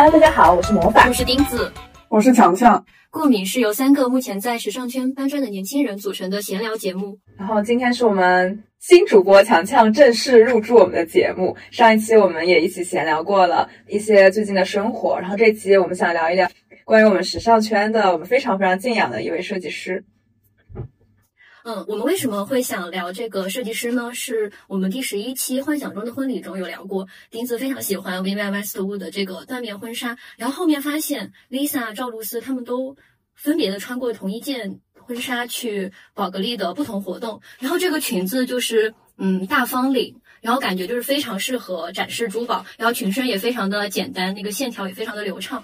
Hello，大家好，我是魔法，我是钉子，我是强强。过敏是由三个目前在时尚圈搬砖的年轻人组成的闲聊节目。然后今天是我们新主播强强正式入驻我们的节目。上一期我们也一起闲聊过了一些最近的生活，然后这期我们想聊一聊关于我们时尚圈的我们非常非常敬仰的一位设计师。嗯，我们为什么会想聊这个设计师呢？是我们第十一期《幻想中的婚礼》中有聊过，钉子非常喜欢 Vivian Westwood 的这个缎面婚纱，然后后面发现 Lisa、赵露思他们都分别的穿过同一件婚纱去宝格丽的不同活动，然后这个裙子就是嗯大方领，然后感觉就是非常适合展示珠宝，然后裙身也非常的简单，那个线条也非常的流畅。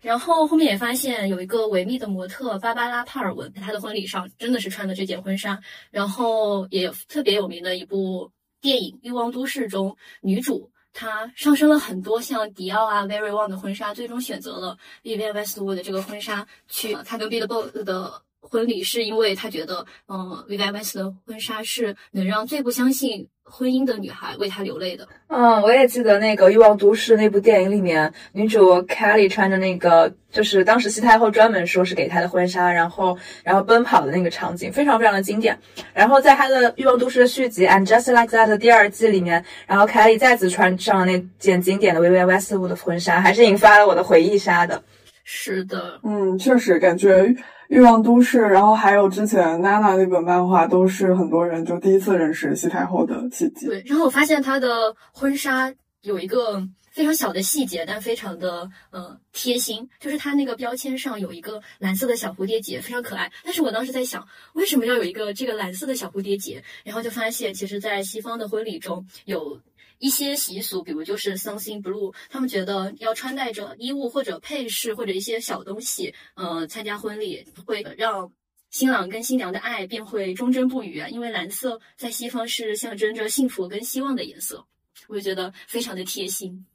然后后面也发现有一个维密的模特芭芭拉·帕尔文，在她的婚礼上真的是穿的这件婚纱。然后也特别有名的一部电影《欲望都市》中，女主她上升了很多像迪奥啊、Very One 的婚纱，最终选择了 Vivienne Westwood 的这个婚纱去她跟 Billboard 的婚礼，是因为他觉得，嗯，Vivienne Westwood 的婚纱是能让最不相信。婚姻的女孩为他流泪的。嗯，我也记得那个《欲望都市》那部电影里面，女主 Kelly 穿着那个，就是当时西太后专门说是给她的婚纱，然后然后奔跑的那个场景，非常非常的经典。然后在她的《欲望都市》的续集《And Just Like That》的第二季里面，然后 Kelly 再次穿上了那件经典的 Vivienne Westwood 的婚纱，还是引发了我的回忆杀的。是的，嗯，确实感觉。欲望都市，然后还有之前娜娜那本漫画，都是很多人就第一次认识西太后的契机。对，然后我发现她的婚纱有一个非常小的细节，但非常的呃贴心，就是它那个标签上有一个蓝色的小蝴蝶结，非常可爱。但是我当时在想，为什么要有一个这个蓝色的小蝴蝶结？然后就发现，其实，在西方的婚礼中有。一些习俗，比如就是 something blue，他们觉得要穿戴着衣物或者配饰或者一些小东西，呃，参加婚礼会让新郎跟新娘的爱便会忠贞不渝啊。因为蓝色在西方是象征着幸福跟希望的颜色，我就觉得非常的贴心。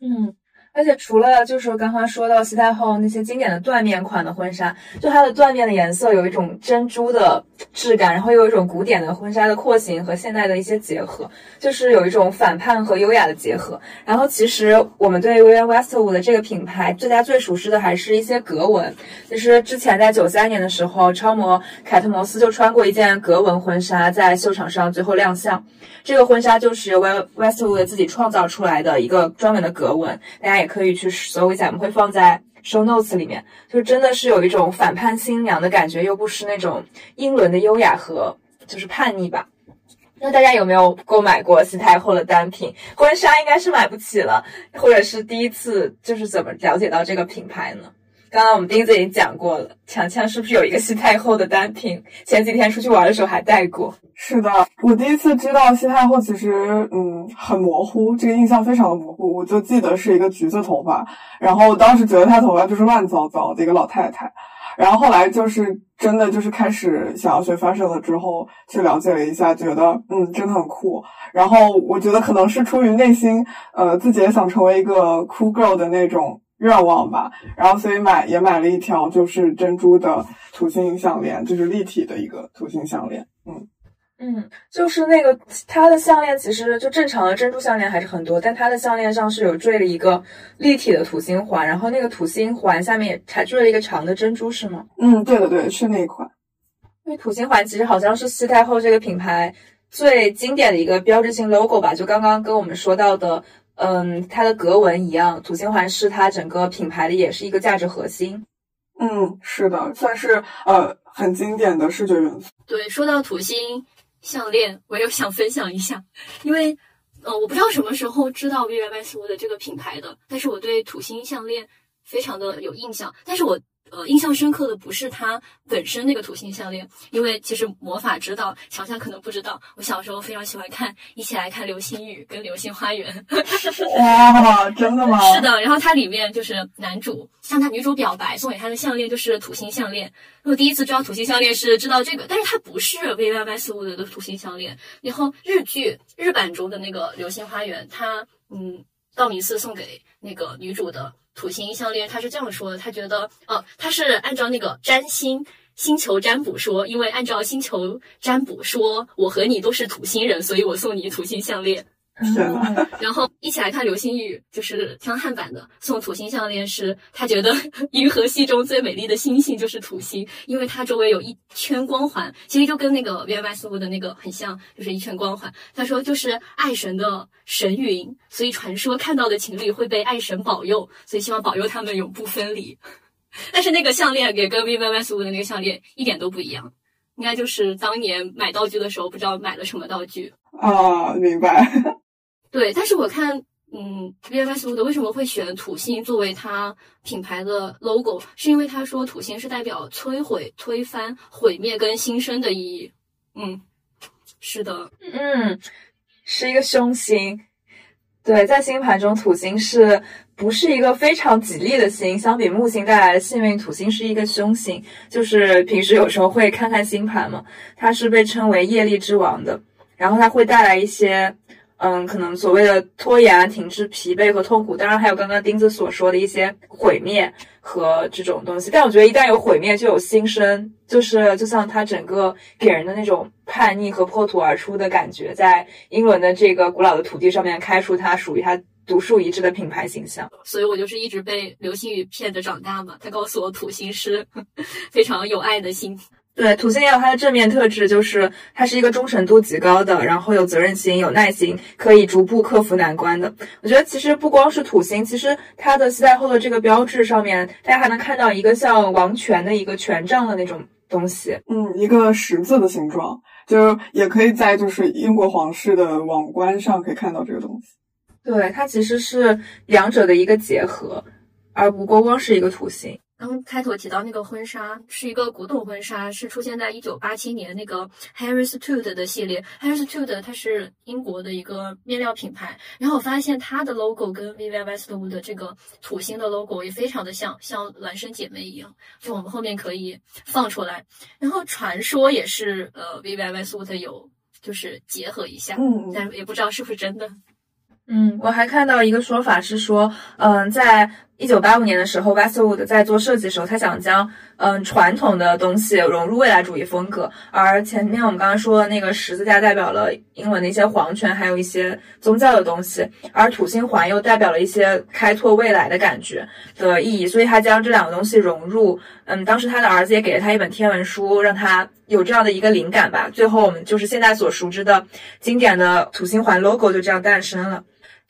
嗯。而且除了就是刚刚说到西太后那些经典的缎面款的婚纱，就它的缎面的颜色有一种珍珠的质感，然后又有一种古典的婚纱的廓形和现代的一些结合，就是有一种反叛和优雅的结合。然后其实我们对 Vivienne Westwood 的这个品牌，大家最熟悉的还是一些格纹。其实之前在九三年的时候，超模凯特摩斯就穿过一件格纹婚纱在秀场上最后亮相。这个婚纱就是由 Westwood 自己创造出来的一个专门的格纹，大家也可以去搜一下，我们会放在 show notes 里面。就真的是有一种反叛新娘的感觉，又不失那种英伦的优雅和就是叛逆吧。那大家有没有购买过西太后的单品婚纱？应该是买不起了，或者是第一次就是怎么了解到这个品牌呢？刚刚我们钉子已经讲过了，强强是不是有一个西太后的单品？前几天出去玩的时候还带过。是的，我第一次知道西太后，其实嗯很模糊，这个印象非常的模糊。我就记得是一个橘子头发，然后当时觉得她头发就是乱糟糟的一个老太太。然后后来就是真的就是开始想要学 fashion 了之后，去了解了一下，觉得嗯真的很酷。然后我觉得可能是出于内心，呃自己也想成为一个 cool girl 的那种。愿望吧，然后所以买也买了一条就是珍珠的土星项链，就是立体的一个土星项链。嗯嗯，就是那个它的项链其实就正常的珍珠项链还是很多，但它的项链上是有坠了一个立体的土星环，然后那个土星环下面也还坠了一个长的珍珠，是吗？嗯，对的对，是那一款。因为土星环其实好像是西太后这个品牌最经典的一个标志性 logo 吧，就刚刚跟我们说到的。嗯，它的格纹一样，土星环是它整个品牌的也是一个价值核心。嗯，是的，算是呃很经典的视觉元素。对，说到土星项链，我又想分享一下，因为呃我不知道什么时候知道 Vivienne Westwood 的这个品牌的，但是我对土星项链非常的有印象，但是我。呃，印象深刻的不是它本身那个土星项链，因为其实魔法知道，强强可能不知道，我小时候非常喜欢看，一起来看《流星雨》跟《流星花园》。哇，真的吗？是的，然后它里面就是男主向他女主表白，送给他的项链就是土星项链。我第一次知道土星项链是知道这个，但是它不是 Vivienne Westwood 的土星项链。然后日剧日版中的那个《流星花园》，它嗯，道明寺送给那个女主的。土星项链，他是这样说的，他觉得，哦，他是按照那个占星星球占卜说，因为按照星球占卜说，我和你都是土星人，所以我送你土星项链。天呐，然后一起来看流星雨，就是江汉版的送土星项链，是他觉得银河系中最美丽的星星就是土星，因为它周围有一圈光环，其实就跟那个 V M S U 的那个很像，就是一圈光环。他说就是爱神的神云，所以传说看到的情侣会被爱神保佑，所以希望保佑他们永不分离。但是那个项链也跟 V M S U 的那个项链一点都不一样，应该就是当年买道具的时候不知道买了什么道具啊，明白。对，但是我看，嗯，VFS 的为什么会选土星作为它品牌的 logo，是因为他说土星是代表摧毁、推翻、毁灭跟新生的意义。嗯，是的，嗯，是一个凶星。对，在星盘中，土星是不是一个非常吉利的星？相比木星带来的幸运，土星是一个凶星。就是平时有时候会看看星盘嘛，它是被称为业力之王的，然后它会带来一些。嗯，可能所谓的拖延、停滞、疲惫和痛苦，当然还有刚刚钉子所说的一些毁灭和这种东西。但我觉得一旦有毁灭，就有新生，就是就像他整个给人的那种叛逆和破土而出的感觉，在英伦的这个古老的土地上面开出他属于他独树一帜的品牌形象。所以我就是一直被流星雨骗着长大嘛。他告诉我土星是 非常有爱的星。对，土星也有它的正面特质，就是它是一个忠诚度极高的，然后有责任心、有耐心，可以逐步克服难关的。我觉得其实不光是土星，其实它的携带后的这个标志上面，大家还能看到一个像王权的一个权杖的那种东西，嗯，一个十字的形状，就也可以在就是英国皇室的王冠上可以看到这个东西。对，它其实是两者的一个结合，而不光光是一个土星。刚开头提到那个婚纱是一个古董婚纱，是出现在一九八七年那个 Harris Tude 的系列。Harris Tude 它是英国的一个面料品牌，然后我发现它的 logo 跟 Vivienne Westwood 的这个土星的 logo 也非常的像，像孪生姐妹一样。就我们后面可以放出来。然后传说也是呃 Vivienne Westwood 有就是结合一下，嗯，但也不知道是不是真的。嗯，我还看到一个说法是说，嗯，在一九八五年的时候，Westwood 在做设计的时候，他想将嗯传统的东西融入未来主义风格。而前面我们刚刚说的那个十字架代表了英文的一些皇权，还有一些宗教的东西，而土星环又代表了一些开拓未来的感觉的意义。所以他将这两个东西融入。嗯，当时他的儿子也给了他一本天文书，让他有这样的一个灵感吧。最后我们就是现在所熟知的经典的土星环 logo 就这样诞生了。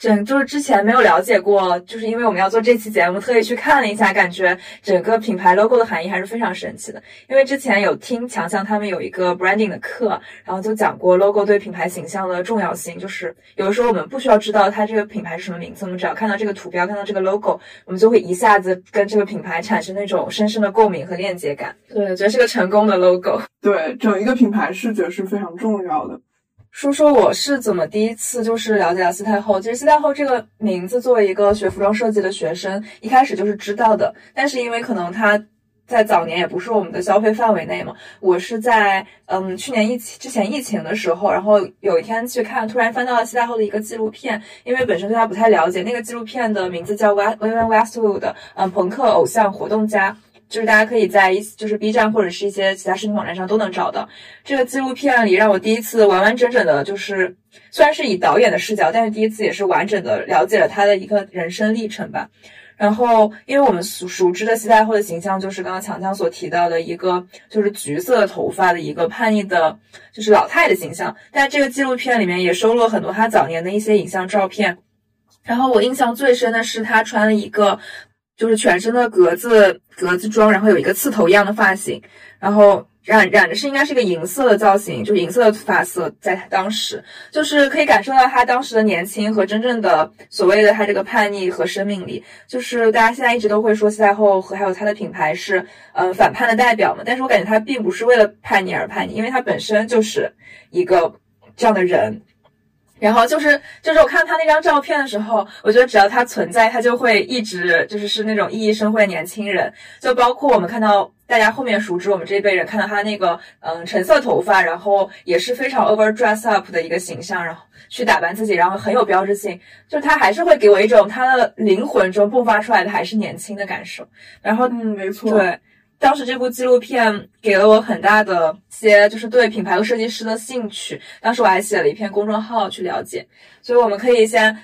整就是之前没有了解过，就是因为我们要做这期节目，特意去看了一下，感觉整个品牌 logo 的含义还是非常神奇的。因为之前有听强强他们有一个 branding 的课，然后就讲过 logo 对品牌形象的重要性。就是有的时候我们不需要知道它这个品牌是什么名字，我们只要看到这个图标，看到这个 logo，我们就会一下子跟这个品牌产生那种深深的共鸣和链接感。对，我觉得是个成功的 logo。对，整一个品牌视觉是非常重要的。说说我是怎么第一次就是了解了西太后。其实西太后这个名字，作为一个学服装设计的学生，一开始就是知道的。但是因为可能她在早年也不是我们的消费范围内嘛，我是在嗯去年疫情之前疫情的时候，然后有一天去看，突然翻到了西太后的一个纪录片。因为本身对她不太了解，那个纪录片的名字叫 Vivienne Westwood，嗯，朋克偶像活动家。就是大家可以在一就是 B 站或者是一些其他视频网站上都能找到这个纪录片里，让我第一次完完整整的，就是虽然是以导演的视角，但是第一次也是完整的了解了他的一个人生历程吧。然后，因为我们熟熟知的西太后的形象，就是刚刚强强所提到的一个就是橘色头发的一个叛逆的，就是老太的形象。但这个纪录片里面也收录了很多她早年的一些影像照片。然后我印象最深的是她穿了一个。就是全身的格子格子装，然后有一个刺头一样的发型，然后染染的是应该是一个银色的造型，就银色的发色，在他当时就是可以感受到他当时的年轻和真正的所谓的他这个叛逆和生命力。就是大家现在一直都会说西太后和还有他的品牌是嗯反叛的代表嘛，但是我感觉他并不是为了叛逆而叛逆，因为他本身就是一个这样的人。然后就是，就是我看他那张照片的时候，我觉得只要他存在，他就会一直就是是那种熠熠生辉的年轻人。就包括我们看到大家后面熟知我们这一辈人看到他那个嗯橙色头发，然后也是非常 over dress up 的一个形象，然后去打扮自己，然后很有标志性。就他还是会给我一种他的灵魂中迸发出来的还是年轻的感受。然后嗯，没错，对。当时这部纪录片给了我很大的些，就是对品牌和设计师的兴趣。当时我还写了一篇公众号去了解，所以我们可以先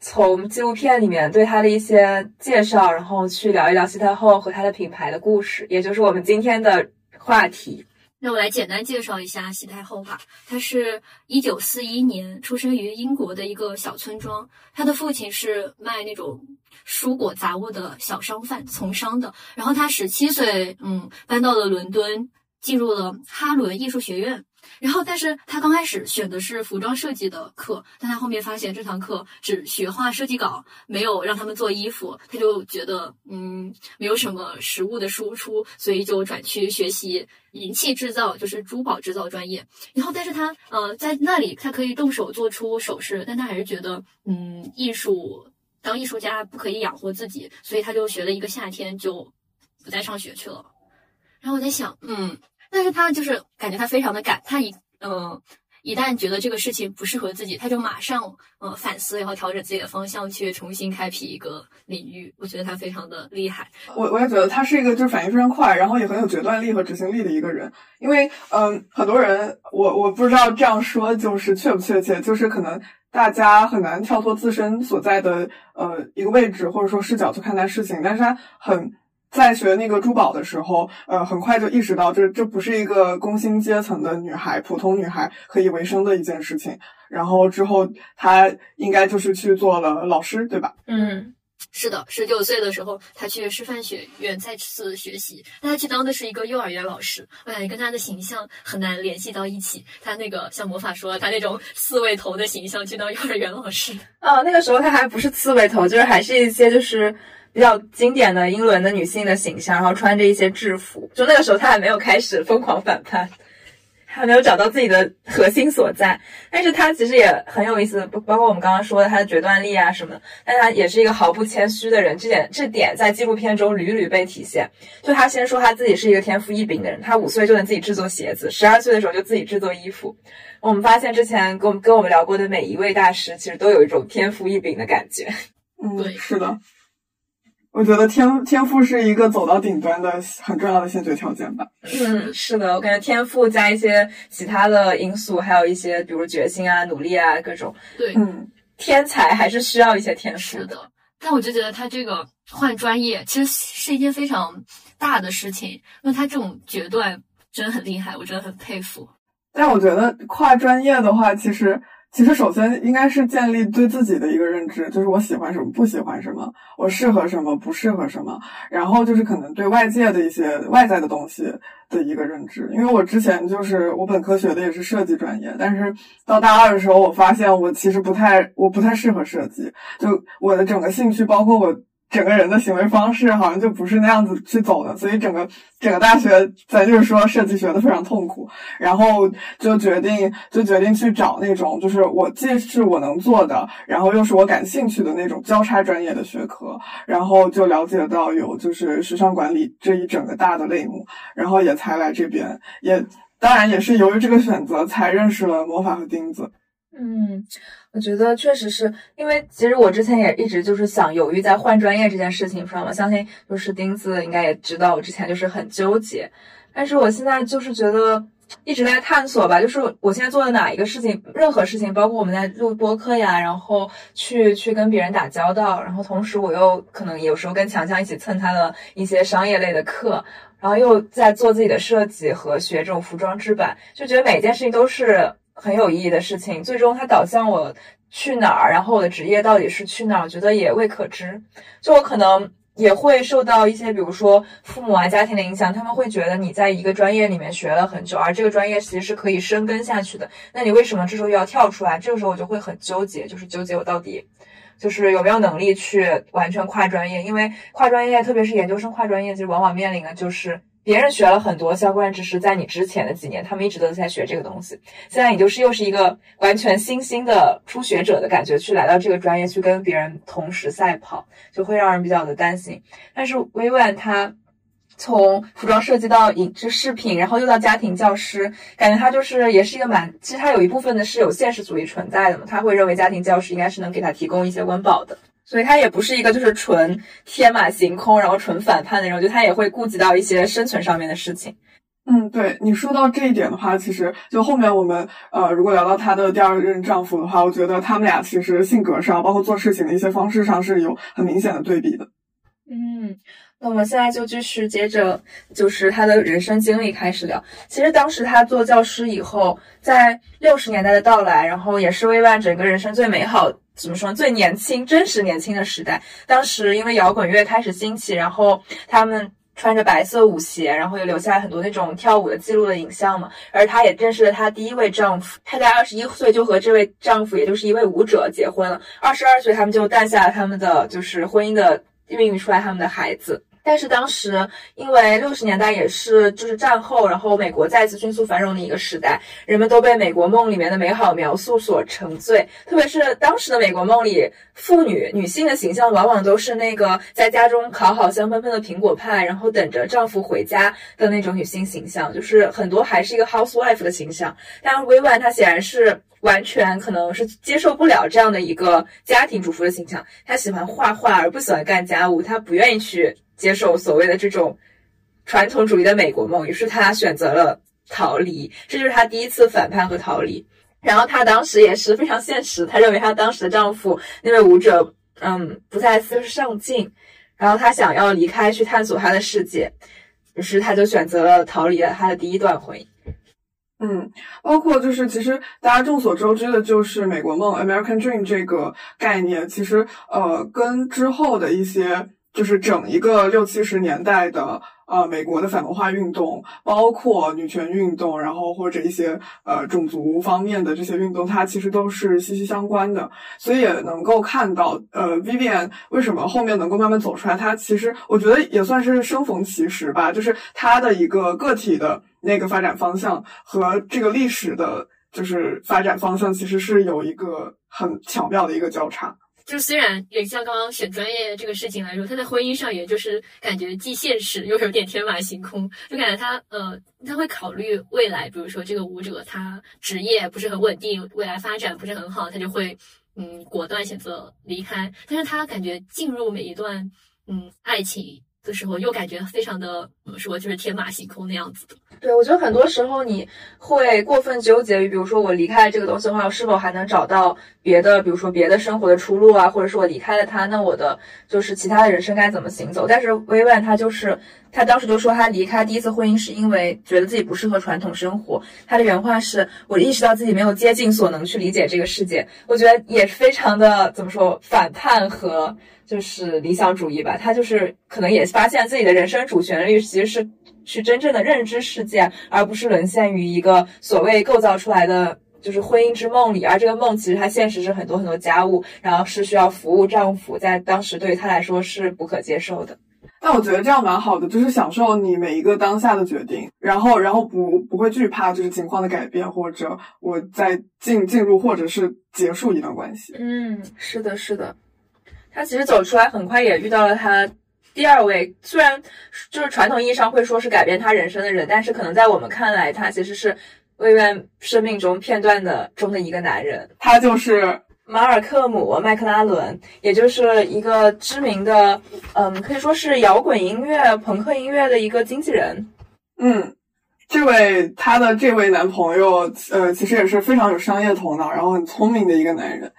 从纪录片里面对他的一些介绍，然后去聊一聊西太后和她的品牌的故事，也就是我们今天的话题。那我来简单介绍一下西太后吧。她是一九四一年出生于英国的一个小村庄，她的父亲是卖那种。蔬果杂物的小商贩，从商的。然后她十七岁，嗯，搬到了伦敦，进入了哈伦艺术学院。然后，但是他刚开始选的是服装设计的课，但他后面发现这堂课只学画设计稿，没有让他们做衣服，他就觉得，嗯，没有什么实物的输出，所以就转去学习银器制造，就是珠宝制造专业。然后，但是他，呃，在那里他可以动手做出首饰，但他还是觉得，嗯，艺术。当艺术家不可以养活自己，所以他就学了一个夏天就不再上学去了。然后我在想，嗯，但是他就是感觉他非常的敢，他一嗯一旦觉得这个事情不适合自己，他就马上呃反思，然后调整自己的方向，去重新开辟一个领域。我觉得他非常的厉害。我我也觉得他是一个就是反应非常快，然后也很有决断力和执行力的一个人。因为嗯，很多人我我不知道这样说就是确不确切，就是可能。大家很难跳脱自身所在的呃一个位置或者说视角去看待事情，但是他很在学那个珠宝的时候，呃，很快就意识到这这不是一个工薪阶层的女孩、普通女孩可以为生的一件事情。然后之后她应该就是去做了老师，对吧？嗯。是的，十九岁的时候，他去师范学院再次学习。他去当的是一个幼儿园老师，我感觉跟他的形象很难联系到一起。他那个像魔法说，他那种刺猬头的形象去当幼儿园老师。哦，那个时候他还不是刺猬头，就是还是一些就是比较经典的英伦的女性的形象，然后穿着一些制服。就那个时候她还没有开始疯狂反叛。还没有找到自己的核心所在，但是她其实也很有意思，包包括我们刚刚说的她的决断力啊什么的，但她也是一个毫不谦虚的人，这点这点在纪录片中屡屡被体现。就她先说她自己是一个天赋异禀的人，她五岁就能自己制作鞋子，十二岁的时候就自己制作衣服。我们发现之前跟我们跟我们聊过的每一位大师，其实都有一种天赋异禀的感觉。嗯，对，是的。我觉得天天赋是一个走到顶端的很重要的先决条件吧。嗯，是的，我感觉天赋加一些其他的因素，还有一些比如决心啊、努力啊各种。对，嗯，天才还是需要一些天赋的。但我就觉得他这个换专业其实是一件非常大的事情，因为他这种决断真的很厉害，我真的很佩服。但我觉得跨专业的话，其实。其实，首先应该是建立对自己的一个认知，就是我喜欢什么，不喜欢什么，我适合什么，不适合什么。然后就是可能对外界的一些外在的东西的一个认知。因为我之前就是我本科学的也是设计专业，但是到大二的时候，我发现我其实不太，我不太适合设计。就我的整个兴趣，包括我。整个人的行为方式好像就不是那样子去走的，所以整个整个大学，咱就是说设计学的非常痛苦，然后就决定就决定去找那种就是我既是我能做的，然后又是我感兴趣的那种交叉专业的学科，然后就了解到有就是时尚管理这一整个大的类目，然后也才来这边，也当然也是由于这个选择才认识了魔法和钉子。嗯，我觉得确实是因为，其实我之前也一直就是想犹豫在换专业这件事情上嘛。相信就是钉子应该也知道，我之前就是很纠结，但是我现在就是觉得一直在探索吧。就是我现在做的哪一个事情，任何事情，包括我们在录播客呀，然后去去跟别人打交道，然后同时我又可能有时候跟强强一起蹭他的一些商业类的课，然后又在做自己的设计和学这种服装制版，就觉得每件事情都是。很有意义的事情，最终它导向我去哪儿，然后我的职业到底是去哪儿，我觉得也未可知。就我可能也会受到一些，比如说父母啊、家庭的影响，他们会觉得你在一个专业里面学了很久，而这个专业其实是可以深耕下去的，那你为什么这时候又要跳出来？这个时候我就会很纠结，就是纠结我到底就是有没有能力去完全跨专业，因为跨专业，特别是研究生跨专业，其实往往面临的就是。别人学了很多相关知识，在你之前的几年，他们一直都在学这个东西。现在你就是又是一个完全新兴的初学者的感觉，去来到这个专业去跟别人同时赛跑，就会让人比较的担心。但是微婉他从服装设计到影视视频，然后又到家庭教师，感觉他就是也是一个蛮，其实他有一部分的是有现实主义存在的嘛，他会认为家庭教师应该是能给他提供一些温饱的。所以他也不是一个就是纯天马行空，然后纯反叛的人，就他也会顾及到一些生存上面的事情。嗯，对你说到这一点的话，其实就后面我们呃，如果聊到她的第二任丈夫的话，我觉得他们俩其实性格上，包括做事情的一些方式上是有很明显的对比的。嗯，那我们现在就继续接着就是他的人生经历开始聊。其实当时他做教师以后，在六十年代的到来，然后也是薇万整个人生最美好，怎么说最年轻、真实年轻的时代。当时因为摇滚乐开始兴起，然后他们。穿着白色舞鞋，然后又留下很多那种跳舞的记录的影像嘛。而她也认识了她第一位丈夫，她在二十一岁就和这位丈夫，也就是一位舞者结婚了。二十二岁，他们就诞下了他们的就是婚姻的孕育出来他们的孩子。但是当时，因为六十年代也是就是战后，然后美国再次迅速繁荣的一个时代，人们都被美国梦里面的美好描述所沉醉。特别是当时的美国梦里，妇女女性的形象往往都是那个在家中烤好香喷喷的苹果派，然后等着丈夫回家的那种女性形象，就是很多还是一个 housewife 的形象。但是薇婉她显然是完全可能是接受不了这样的一个家庭主妇的形象，她喜欢画画而不喜欢干家务，她不愿意去。接受所谓的这种传统主义的美国梦，于是她选择了逃离，这就是她第一次反叛和逃离。然后她当时也是非常现实，她认为她当时的丈夫那位舞者，嗯，不再思上进，然后她想要离开去探索她的世界，于是她就选择了逃离了她的第一段婚姻。嗯，包括就是其实大家众所周知的就是美国梦 （American Dream） 这个概念，其实呃跟之后的一些。就是整一个六七十年代的呃美国的反文化运动，包括女权运动，然后或者一些呃种族方面的这些运动，它其实都是息息相关的。所以也能够看到，呃，Vivian 为什么后面能够慢慢走出来，她其实我觉得也算是生逢其时吧，就是她的一个个体的那个发展方向和这个历史的，就是发展方向，其实是有一个很巧妙的一个交叉。就虽然也像刚刚选专业这个事情来说，他在婚姻上也就是感觉既现实又有点天马行空，就感觉他呃他会考虑未来，比如说这个舞者他职业不是很稳定，未来发展不是很好，他就会嗯果断选择离开。但是他感觉进入每一段嗯爱情。的时候又感觉非常的怎么说，就是天马行空那样子的。对，我觉得很多时候你会过分纠结于，比如说我离开了这个东西的话，我是否还能找到别的，比如说别的生活的出路啊，或者是我离开了他，那我的就是其他的人生该怎么行走？但是薇万他就是他当时就说他离开第一次婚姻是因为觉得自己不适合传统生活。他的原话是：“我意识到自己没有竭尽所能去理解这个世界。”我觉得也非常的怎么说反叛和。就是理想主义吧，他就是可能也发现自己的人生主旋律其实是去真正的认知世界，而不是沦陷于一个所谓构造出来的就是婚姻之梦里。而这个梦其实它现实是很多很多家务，然后是需要服务丈夫，在当时对于他来说是不可接受的。但我觉得这样蛮好的，就是享受你每一个当下的决定，然后然后不不会惧怕就是情况的改变，或者我在进进入或者是结束一段关系。嗯，是的，是的。他其实走出来很快也遇到了他第二位，虽然就是传统意义上会说是改变他人生的人，但是可能在我们看来，他其实是薇薇生命中片段的中的一个男人。他就是马尔克姆·麦克拉伦，也就是一个知名的，嗯，可以说是摇滚音乐、朋克音乐的一个经纪人。嗯，这位他的这位男朋友，呃，其实也是非常有商业头脑，然后很聪明的一个男人。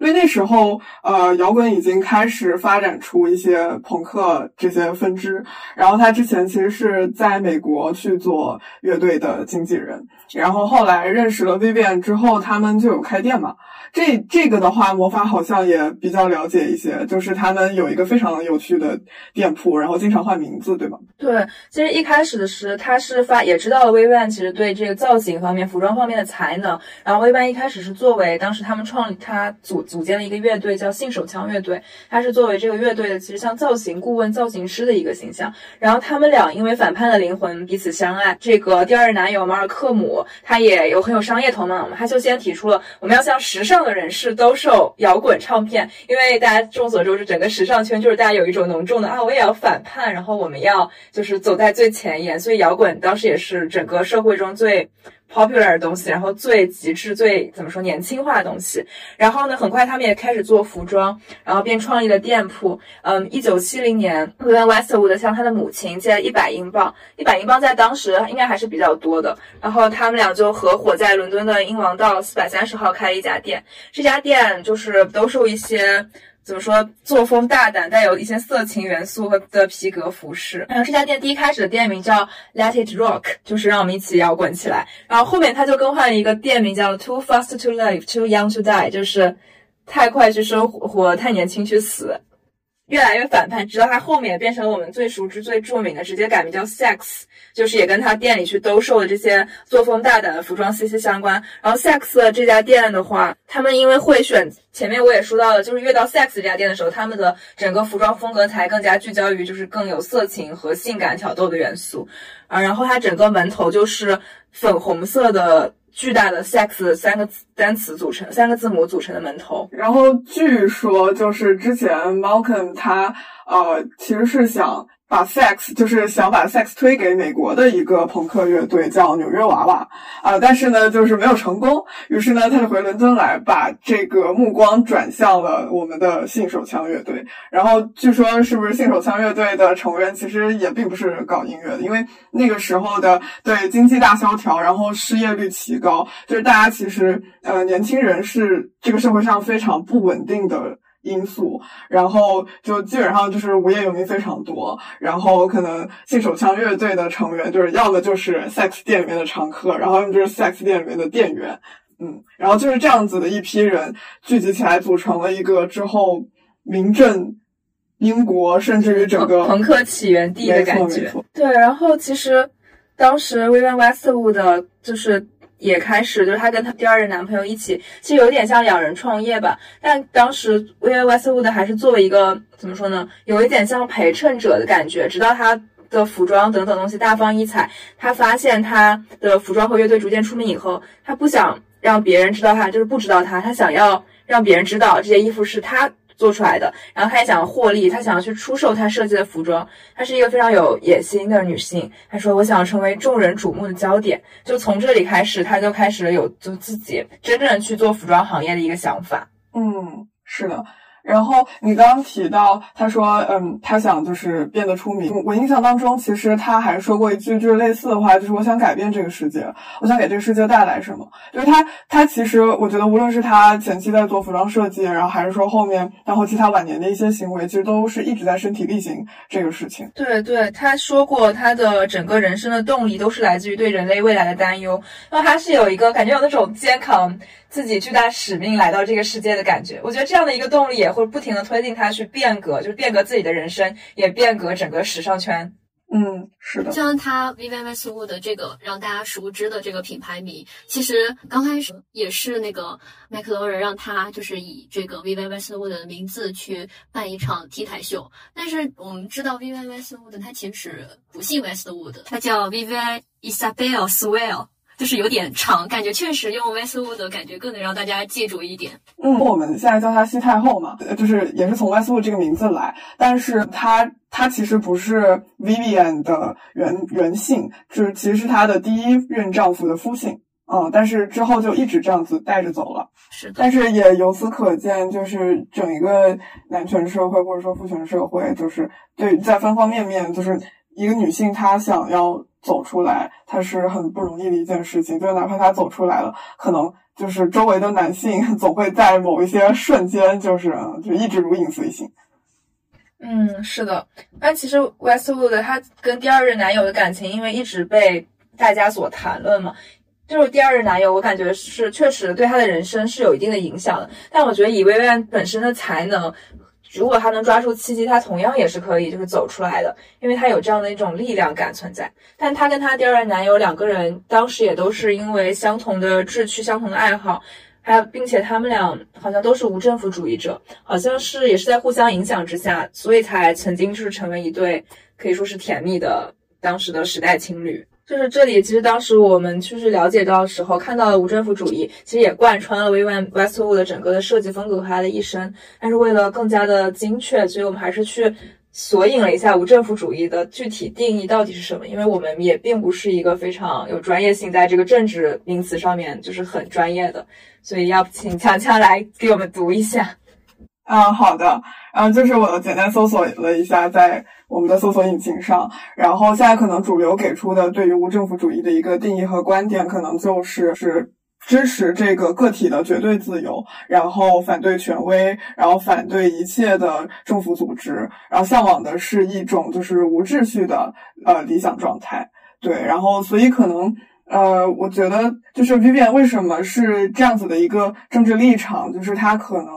因为那时候，呃，摇滚已经开始发展出一些朋克这些分支。然后他之前其实是在美国去做乐队的经纪人，然后后来认识了 Vivian 之后，他们就有开店嘛。这这个的话，魔法好像也比较了解一些，就是他们有一个非常有趣的店铺，然后经常换名字，对吗？对，其实一开始的时，他是发也知道了薇薇安其实对这个造型方面、服装方面的才能。然后薇薇安一开始是作为当时他们创立他组。组建了一个乐队，叫信手枪乐队。他是作为这个乐队的，其实像造型顾问、造型师的一个形象。然后他们俩因为反叛的灵魂彼此相爱。这个第二任男友马尔克姆，他也有很有商业头脑嘛，他就先提出了我们要向时尚的人士都受摇滚唱片。因为大家众所周知，整个时尚圈就是大家有一种浓重的啊，我也要反叛，然后我们要就是走在最前沿。所以摇滚当时也是整个社会中最。Popular 的东西，然后最极致、最怎么说年轻化的东西。然后呢，很快他们也开始做服装，然后便创立了店铺。嗯，一九七零年，Vivienne Westwood 向他的母亲借了一百英镑，一百英镑在当时应该还是比较多的。然后他们俩就合伙在伦敦的英王道四百三十号开了一家店，这家店就是兜售一些。怎么说？作风大胆，带有一些色情元素和的皮革服饰。然后这家店第一开始的店名叫 Let It Rock，就是让我们一起摇滚起来。然后后面他就更换了一个店名叫 Too Fast to Live, Too Young to Die，就是太快去生活，太年轻去死。越来越反叛，直到他后面变成了我们最熟知、最著名的，直接改名叫 Sex，就是也跟他店里去兜售的这些作风大胆的服装息息相关。然后 Sex 这家店的话，他们因为会选，前面我也说到了，就是越到 Sex 这家店的时候，他们的整个服装风格才更加聚焦于就是更有色情和性感挑逗的元素啊。然后它整个门头就是粉红色的。巨大的 sex 三个单词组成，三个字母组成的门头。然后据说就是之前 Malcolm 他呃其实是想。把 sex 就是想把 sex 推给美国的一个朋克乐队，叫纽约娃娃啊，但是呢，就是没有成功。于是呢，他就回伦敦来，把这个目光转向了我们的信手枪乐队。然后据说，是不是信手枪乐队的成员其实也并不是搞音乐的，因为那个时候的对经济大萧条，然后失业率奇高，就是大家其实呃年轻人是这个社会上非常不稳定的。因素，然后就基本上就是无业游民非常多，然后可能性手枪乐队的成员就是要的就是 sex 店里面的常客，然后就是 sex 店里面的店员，嗯，然后就是这样子的一批人聚集起来，组成了一个之后名震英国，甚至于整个朋克起源地的感觉。对，然后其实当时 Vivienne Westwood 就是。也开始，就是她跟她第二任男朋友一起，其实有点像两人创业吧。但当时 Vivienne Westwood 还是作为一个怎么说呢，有一点像陪衬者的感觉。直到她的服装等等东西大放异彩，她发现她的服装和乐队逐渐出名以后，她不想让别人知道她，就是不知道她，她想要让别人知道这些衣服是她。做出来的，然后她也想获利，她想要去出售她设计的服装。她是一个非常有野心的女性。她说：“我想成为众人瞩目的焦点。”就从这里开始，她就开始有就自己真正去做服装行业的一个想法。嗯，是的。然后你刚刚提到，他说，嗯，他想就是变得出名。我印象当中，其实他还说过一句就是类似的话，就是我想改变这个世界，我想给这个世界带来什么。就是他，他其实我觉得，无论是他前期在做服装设计，然后还是说后面到后期他晚年的一些行为，其实都是一直在身体力行这个事情。对对，他说过他的整个人生的动力都是来自于对人类未来的担忧，然后他是有一个感觉有那种肩扛。自己巨大使命来到这个世界的感觉，我觉得这样的一个动力也会不停的推进他去变革，就是变革自己的人生，也变革整个时尚圈。嗯，是的。就像他 Vivienne Westwood 的这个让大家熟知的这个品牌名，其实刚开始也是那个麦克罗人让他就是以这个 Vivienne Westwood 的名字去办一场 T 台秀。但是我们知道 Vivienne Westwood 他其实不姓 Westwood，他叫 Vivienne Isabel Swell。就是有点长，感觉确实用 Westwood 感觉更能让大家记住一点。嗯，我们现在叫她西太后嘛，就是也是从 Westwood 这个名字来，但是她她其实不是 Vivian 的原原姓，就是其实是她的第一任丈夫的夫姓。嗯，但是之后就一直这样子带着走了。是的，但是也由此可见，就是整一个男权社会或者说父权社会，就是对在方方面面，就是一个女性她想要。走出来，它是很不容易的一件事情。就哪怕他走出来了，可能就是周围的男性 总会在某一些瞬间，就是就一直如影随形。嗯，是的。但其实 Westwood 他跟第二任男友的感情，因为一直被大家所谈论嘛，就是第二任男友，我感觉是确实对他的人生是有一定的影响的。但我觉得以薇薇安本身的才能。如果他能抓住契机，他同样也是可以就是走出来的，因为他有这样的一种力量感存在。但他跟他第二任男友两个人当时也都是因为相同的志趣、相同的爱好，还有并且他们俩好像都是无政府主义者，好像是也是在互相影响之下，所以才曾经就是成为一对可以说是甜蜜的当时的时代情侣。就是这里，其实当时我们就是了解到的时候，看到了无政府主义，其实也贯穿了 Vivienne Westwood 的整个的设计风格和他的一生。但是为了更加的精确，所以我们还是去索引了一下无政府主义的具体定义到底是什么，因为我们也并不是一个非常有专业性，在这个政治名词上面就是很专业的，所以要请强强来给我们读一下。啊，好的，嗯就是我简单搜索了一下，在我们的搜索引擎上，然后现在可能主流给出的对于无政府主义的一个定义和观点，可能就是是支持这个个体的绝对自由，然后反对权威，然后反对一切的政府组织，然后向往的是一种就是无秩序的呃理想状态。对，然后所以可能呃，我觉得就是 Vivian 为什么是这样子的一个政治立场，就是他可能。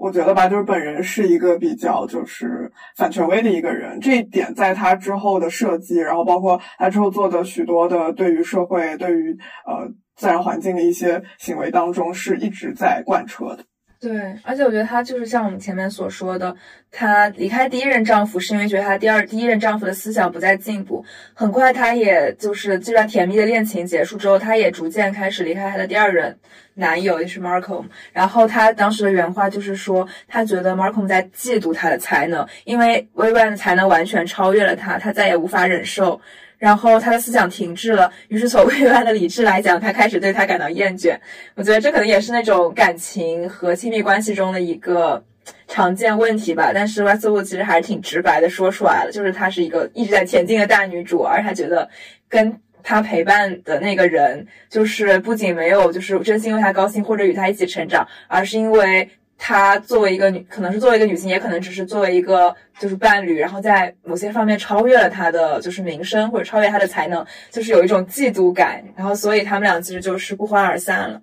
我觉得吧，就是本人是一个比较就是反权威的一个人，这一点在他之后的设计，然后包括他之后做的许多的对于社会、对于呃自然环境的一些行为当中，是一直在贯彻的。对，而且我觉得她就是像我们前面所说的，她离开第一任丈夫是因为觉得她第二第一任丈夫的思想不再进步。很快，她也就是这段甜蜜的恋情结束之后，她也逐渐开始离开她的第二任男友，就是 Markham。然后她当时的原话就是说，她觉得 Markham 在嫉妒她的才能，因为 Vivian 的才能完全超越了她，她再也无法忍受。然后他的思想停滞了，于是从未来的理智来讲，他开始对他感到厌倦。我觉得这可能也是那种感情和亲密关系中的一个常见问题吧。但是 Westwood 其实还是挺直白的说出来了，就是她是一个一直在前进的大女主，而她觉得跟她陪伴的那个人，就是不仅没有就是真心为她高兴或者与她一起成长，而是因为。她作为一个女，可能是作为一个女性，也可能只是作为一个就是伴侣，然后在某些方面超越了她的就是名声，或者超越她的才能，就是有一种嫉妒感，然后所以他们俩其实就是不欢而散了。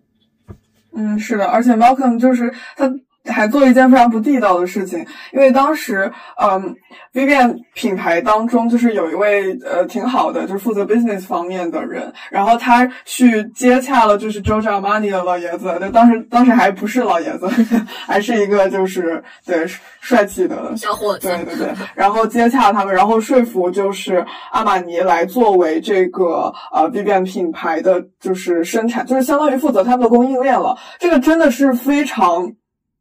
嗯，是的，而且 Malcolm 就是他。还做了一件非常不地道的事情，因为当时，嗯，Vivian 品牌当中就是有一位呃挺好的，就是负责 business 方面的人，然后他去接洽了就是 Giorgio Armani 的老爷子，就当时当时还不是老爷子，还是一个就是对帅气的小伙子，对对对，然后接洽他们，然后说服就是阿玛尼来作为这个呃 Vivian 品牌的就是生产，就是相当于负责他们的供应链了，这个真的是非常。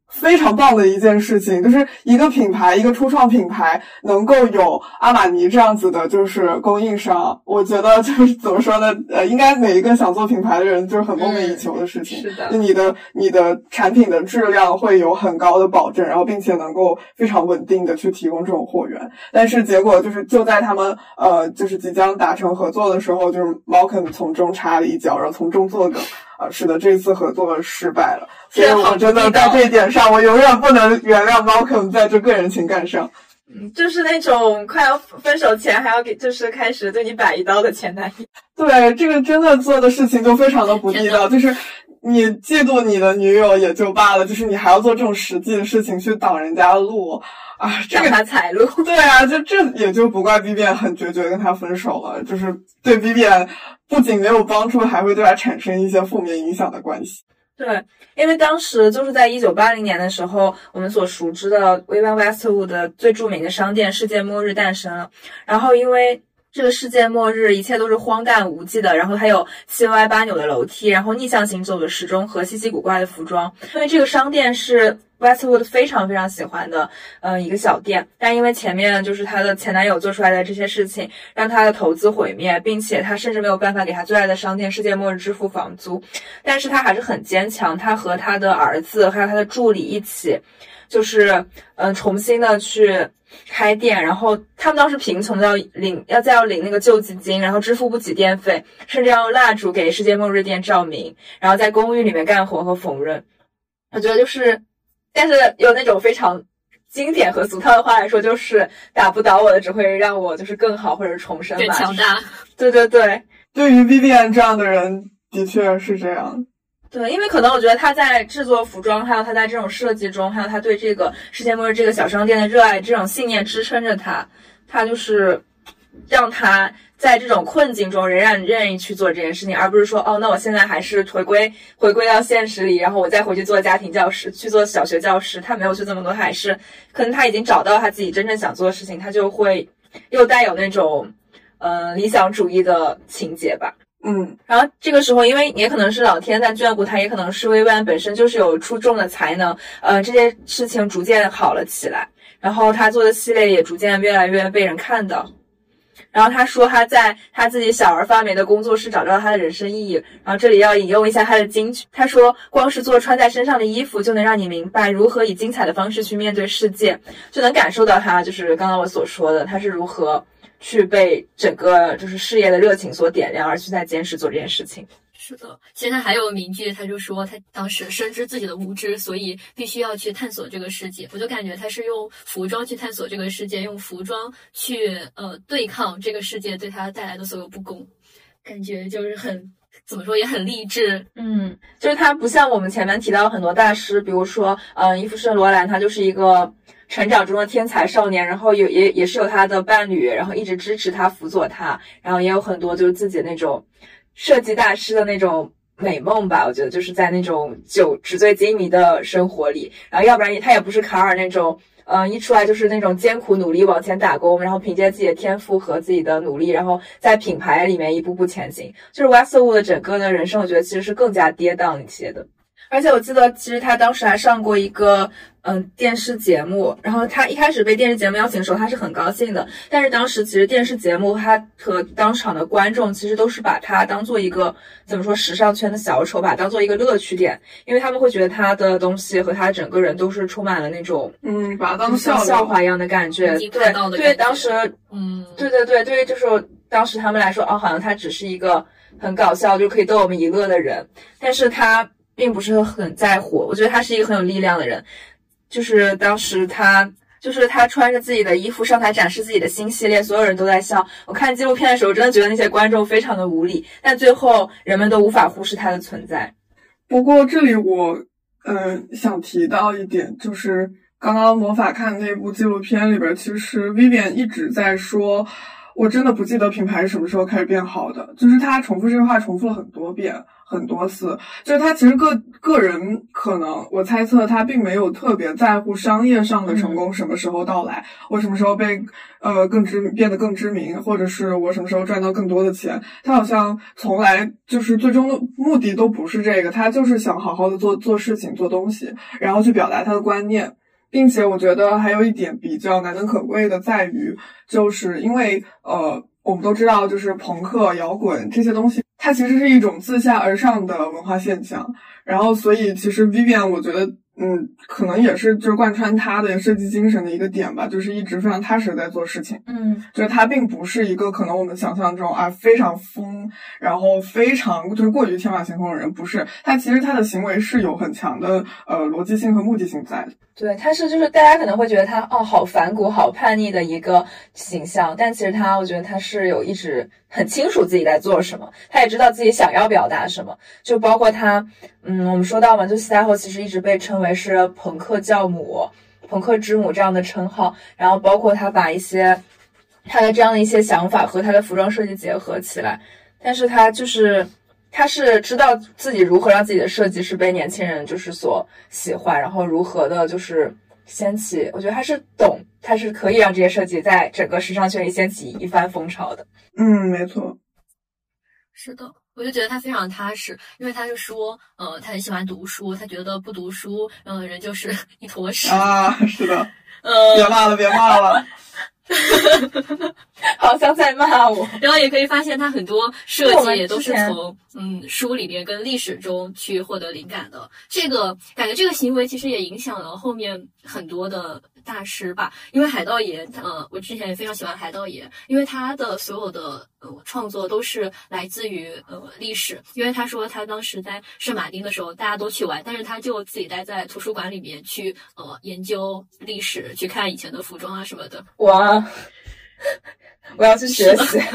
非常棒的一件事情，就是一个品牌，一个初创品牌能够有阿玛尼这样子的，就是供应商，我觉得就是怎么说呢？呃，应该每一个想做品牌的人就是很梦寐以求的事情。是的，你的你的产品的质量会有很高的保证，然后并且能够非常稳定的去提供这种货源。但是结果就是就在他们呃就是即将达成合作的时候，就是 Malcolm 从中插了一脚，然后从中作梗。啊，是的，这一次合作失败了，所以我真的在这一点上，我永远不能原谅 Malcolm 在这个人情感上，嗯，就是那种快要分手前还要给，就是开始对你摆一刀的前男友。对，这个真的做的事情就非常的不地道，就是你嫉妒你的女友也就罢了，就是你还要做这种实际的事情去挡人家的路啊，这个他财路。对啊，就这也就不怪 B B 很决绝跟他分手了，就是对 B B。不仅没有帮助，还会对他产生一些负面影响的关系。对，因为当时就是在一九八零年的时候，我们所熟知的 Vivienne Westwood 的最著名的商店“世界末日”诞生了。然后，因为这个世界末日一切都是荒诞无稽的，然后它有七歪八扭的楼梯，然后逆向行走的时钟和稀奇古怪的服装。因为这个商店是。Westwood 非常非常喜欢的，嗯，一个小店，但因为前面就是她的前男友做出来的这些事情，让她的投资毁灭，并且她甚至没有办法给她最爱的商店世界末日支付房租，但是她还是很坚强，她和她的儿子还有她的助理一起，就是嗯，重新的去开店，然后他们当时贫穷到要领，要再要领那个救济金，然后支付不起电费，甚至要用蜡烛给世界末日店照明，然后在公寓里面干活和缝纫，我觉得就是。但是有那种非常经典和俗套的话来说，就是打不倒我的，只会让我就是更好或者重生。更强大。对对对，对于 Vivian 这样的人，的确是这样。对，因为可能我觉得他在制作服装，还有他在这种设计中，还有他对这个世界末日这个小商店的热爱，这种信念支撑着他，他就是让他。在这种困境中，仍然愿意去做这件事情，而不是说，哦，那我现在还是回归回归到现实里，然后我再回去做家庭教师，去做小学教师。他没有去这么多，他还是可能他已经找到他自己真正想做的事情，他就会又带有那种，呃，理想主义的情节吧。嗯，然后这个时候，因为也可能是老天在眷顾他，也可能是薇薇安本身就是有出众的才能，呃，这些事情逐渐好了起来，然后他做的系列也逐渐越来越被人看到。然后他说他在他自己小而发霉的工作室找到了他的人生意义。然后这里要引用一下他的金句，他说：“光是做穿在身上的衣服，就能让你明白如何以精彩的方式去面对世界，就能感受到他就是刚刚我所说的，他是如何去被整个就是事业的热情所点亮，而去在坚持做这件事情。”是的，现在还有名句，他就说他当时深知自己的无知，所以必须要去探索这个世界。我就感觉他是用服装去探索这个世界，用服装去呃对抗这个世界对他带来的所有不公，感觉就是很怎么说也很励志。嗯，就是他不像我们前面提到很多大师，比如说嗯伊夫圣罗兰，他就是一个成长中的天才少年，然后有也也是有他的伴侣，然后一直支持他、辅佐他，然后也有很多就是自己那种。设计大师的那种美梦吧，我觉得就是在那种酒纸醉金迷的生活里，然后要不然也他也不是卡尔那种，嗯，一出来就是那种艰苦努力往前打工，然后凭借自己的天赋和自己的努力，然后在品牌里面一步步前行。就是 Westwood 的整个的人生，我觉得其实是更加跌宕一些的。而且我记得，其实他当时还上过一个嗯电视节目，然后他一开始被电视节目邀请的时候，他是很高兴的。但是当时其实电视节目他和当场的观众其实都是把他当做一个怎么说时尚圈的小丑，把当做一个乐趣点，因为他们会觉得他的东西和他整个人都是充满了那种嗯把他当像笑话一样的感觉。对对，当时嗯对对对，对于就是当时他们来说，哦，好像他只是一个很搞笑就可以逗我们一乐的人，但是他。并不是很在乎，我觉得他是一个很有力量的人。就是当时他，就是他穿着自己的衣服上台展示自己的新系列，所有人都在笑。我看纪录片的时候，真的觉得那些观众非常的无力，但最后人们都无法忽视他的存在。不过这里我，嗯，想提到一点，就是刚刚魔法看那部纪录片里边，其实 Vivian 一直在说，我真的不记得品牌是什么时候开始变好的，就是他重复这句话重复了很多遍。很多次，就是他其实个个人可能，我猜测他并没有特别在乎商业上的成功什么时候到来，我什么时候被呃更知变得更知名，或者是我什么时候赚到更多的钱，他好像从来就是最终的目的都不是这个，他就是想好好的做做事情、做东西，然后去表达他的观念，并且我觉得还有一点比较难能可贵的在于，就是因为呃我们都知道，就是朋克、摇滚这些东西。它其实是一种自下而上的文化现象，然后所以其实 Vivian 我觉得，嗯，可能也是就是贯穿他的设计精神的一个点吧，就是一直非常踏实的在做事情，嗯，就是他并不是一个可能我们想象中啊非常疯，然后非常就是过于天马行空的人，不是，他其实他的行为是有很强的呃逻辑性和目的性在的。对，他是就是大家可能会觉得他哦好反骨、好叛逆的一个形象，但其实他我觉得他是有一直很清楚自己在做什么，他也知道自己想要表达什么，就包括他，嗯，我们说到嘛，就西太后其实一直被称为是朋克教母、朋克之母这样的称号，然后包括他把一些他的这样的一些想法和他的服装设计结合起来，但是他就是。他是知道自己如何让自己的设计师被年轻人就是所喜欢，然后如何的就是掀起。我觉得他是懂，他是可以让这些设计在整个时尚圈里掀起一番风潮的。嗯，没错，是的，我就觉得他非常踏实，因为他就说，呃，他很喜欢读书，他觉得不读书，嗯，人就是一坨屎啊。是的，呃，别骂了，别骂了。好像在骂我，然后也可以发现他很多设计也都是从嗯书里面跟历史中去获得灵感的。这个感觉这个行为其实也影响了后面很多的。大师吧，因为海盗爷，呃，我之前也非常喜欢海盗爷，因为他的所有的创作都是来自于呃历史。因为他说他当时在圣马丁的时候，大家都去玩，但是他就自己待在图书馆里面去呃研究历史，去看以前的服装啊什么的。哇，我要去学习。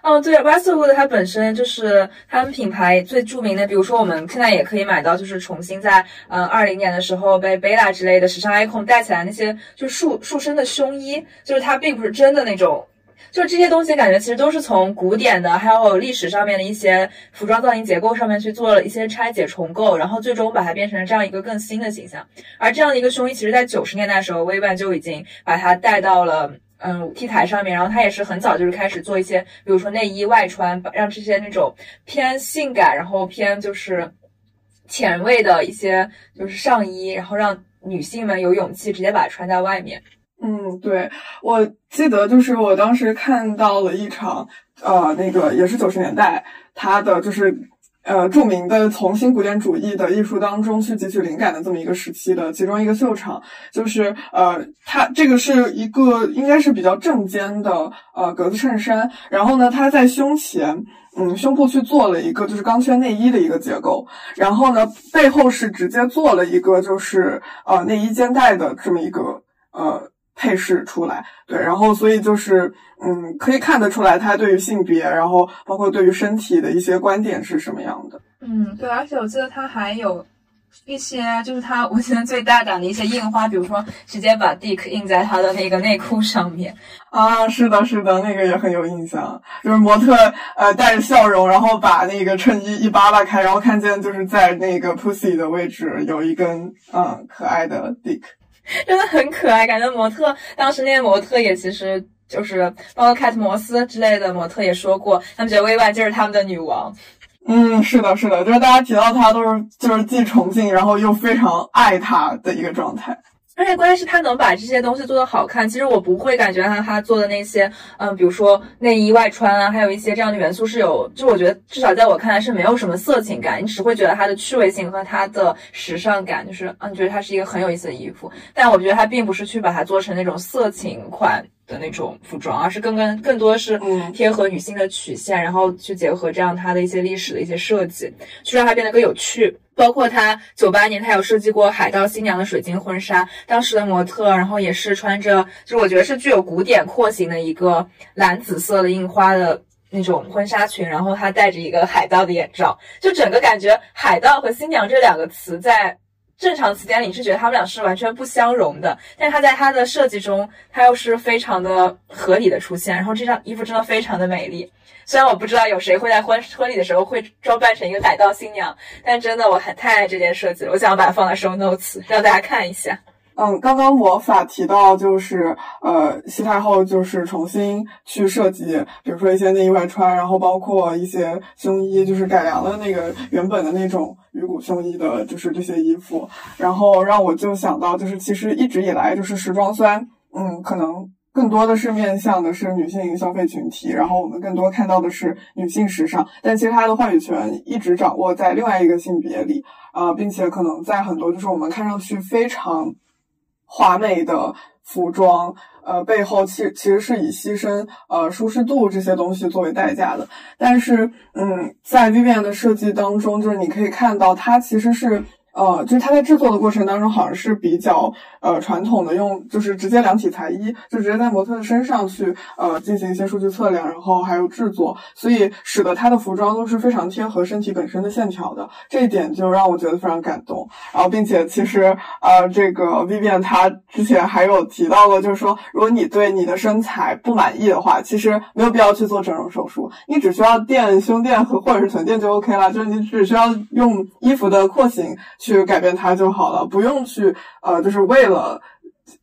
哦，对，Westwood 它本身就是他们品牌最著名的，比如说我们现在也可以买到，就是重新在嗯二零年的时候被 Bella 之类的时尚 icon 带起来那些，就是束束身的胸衣，就是它并不是真的那种，就是这些东西感觉其实都是从古典的还有历史上面的一些服装造型结构上面去做了一些拆解重构，然后最终把它变成了这样一个更新的形象。而这样的一个胸衣，其实在九十年代的时候，薇薇就已经把它带到了。嗯 T 台上面，然后他也是很早就是开始做一些，比如说内衣外穿，让这些那种偏性感，然后偏就是前卫的一些就是上衣，然后让女性们有勇气直接把它穿在外面。嗯，对，我记得就是我当时看到了一场，呃，那个也是九十年代，他的就是呃著名的从新古典主义的艺术当中去汲取灵感的这么一个时期的其中一个秀场，就是呃，它这个是一个应该是比较正肩的呃格子衬衫，然后呢，它在胸前。嗯，胸部去做了一个就是钢圈内衣的一个结构，然后呢，背后是直接做了一个就是呃内衣肩带的这么一个呃配饰出来，对，然后所以就是嗯可以看得出来他对于性别，然后包括对于身体的一些观点是什么样的。嗯，对，而且我记得他还有。一些就是他，我觉得最大胆的一些印花，比如说直接把 Dick 印在他的那个内裤上面啊，是的，是的，那个也很有印象，就是模特呃带着笑容，然后把那个衬衣一扒拉开，然后看见就是在那个 pussy 的位置有一根嗯可爱的 Dick，真的很可爱，感觉模特当时那些模特也其实就是包括凯特摩斯之类的模特也说过，他们觉得薇薇就是他们的女王。嗯，是的，是的，就是大家提到她都是就是既崇敬，然后又非常爱她的一个状态。而且关键是，他能把这些东西做得好看。其实我不会感觉他他做的那些，嗯，比如说内衣外穿啊，还有一些这样的元素是有，就我觉得至少在我看来是没有什么色情感，你只会觉得它的趣味性和它的时尚感，就是嗯，觉得它是一个很有意思的衣服。但我觉得他并不是去把它做成那种色情款。的那种服装，而是更更更多是贴合女性的曲线，然后去结合这样它的一些历史的一些设计，去让它变得更有趣。包括他九八年，他有设计过海盗新娘的水晶婚纱，当时的模特，然后也是穿着，就是我觉得是具有古典廓形的一个蓝紫色的印花的那种婚纱裙，然后她戴着一个海盗的眼罩，就整个感觉海盗和新娘这两个词在。正常词典里是觉得他们俩是完全不相容的，但是他在他的设计中，他又是非常的合理的出现。然后这张衣服真的非常的美丽，虽然我不知道有谁会在婚婚礼的时候会装扮成一个海盗新娘，但真的我很太爱这件设计了，我想要把它放在 show notes 让大家看一下。嗯，刚刚魔法提到就是呃，西太后就是重新去设计，比如说一些内衣外穿，然后包括一些胸衣，就是改良了那个原本的那种鱼骨胸衣的，就是这些衣服，然后让我就想到，就是其实一直以来就是时装，虽然嗯，可能更多的是面向的是女性消费群体，然后我们更多看到的是女性时尚，但其实它的话语权一直掌握在另外一个性别里啊，并且可能在很多就是我们看上去非常。华美的服装，呃，背后其其实是以牺牲呃舒适度这些东西作为代价的。但是，嗯，在 Vivian 的设计当中，就是你可以看到，它其实是。呃，就是它在制作的过程当中，好像是比较呃传统的，用就是直接量体裁衣，就直接在模特的身上去呃进行一些数据测量，然后还有制作，所以使得它的服装都是非常贴合身体本身的线条的，这一点就让我觉得非常感动。然后，并且其实呃，这个 Vivian 她之前还有提到过，就是说，如果你对你的身材不满意的话，其实没有必要去做整容手术，你只需要垫胸垫和或者是臀垫就 OK 了，就是你只需要用衣服的廓形。去改变它就好了，不用去呃，就是为了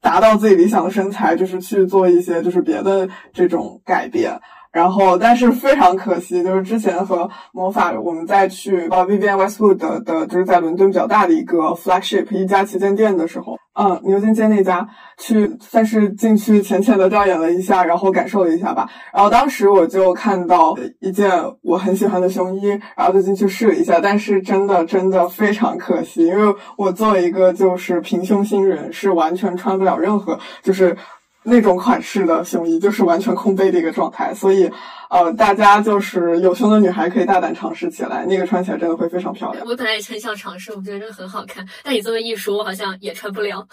达到自己理想的身材，就是去做一些就是别的这种改变。然后，但是非常可惜，就是之前和魔法，我们在去呃 Vivienne Westwood 的的，就是在伦敦比较大的一个 flagship 一家旗舰店的时候，嗯，牛津街那家，去算是进去浅浅的调研了一下，然后感受了一下吧。然后当时我就看到一件我很喜欢的胸衣，然后就进去试了一下，但是真的真的非常可惜，因为我作为一个就是平胸新人，是完全穿不了任何就是。那种款式的胸衣就是完全空杯的一个状态，所以，呃，大家就是有胸的女孩可以大胆尝试起来，那个穿起来真的会非常漂亮。我本来也很想尝试，我觉得真的很好看，但你这么一说，我好像也穿不了。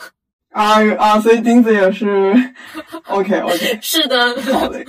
啊啊，所以钉子也是，OK OK，是的，好嘞。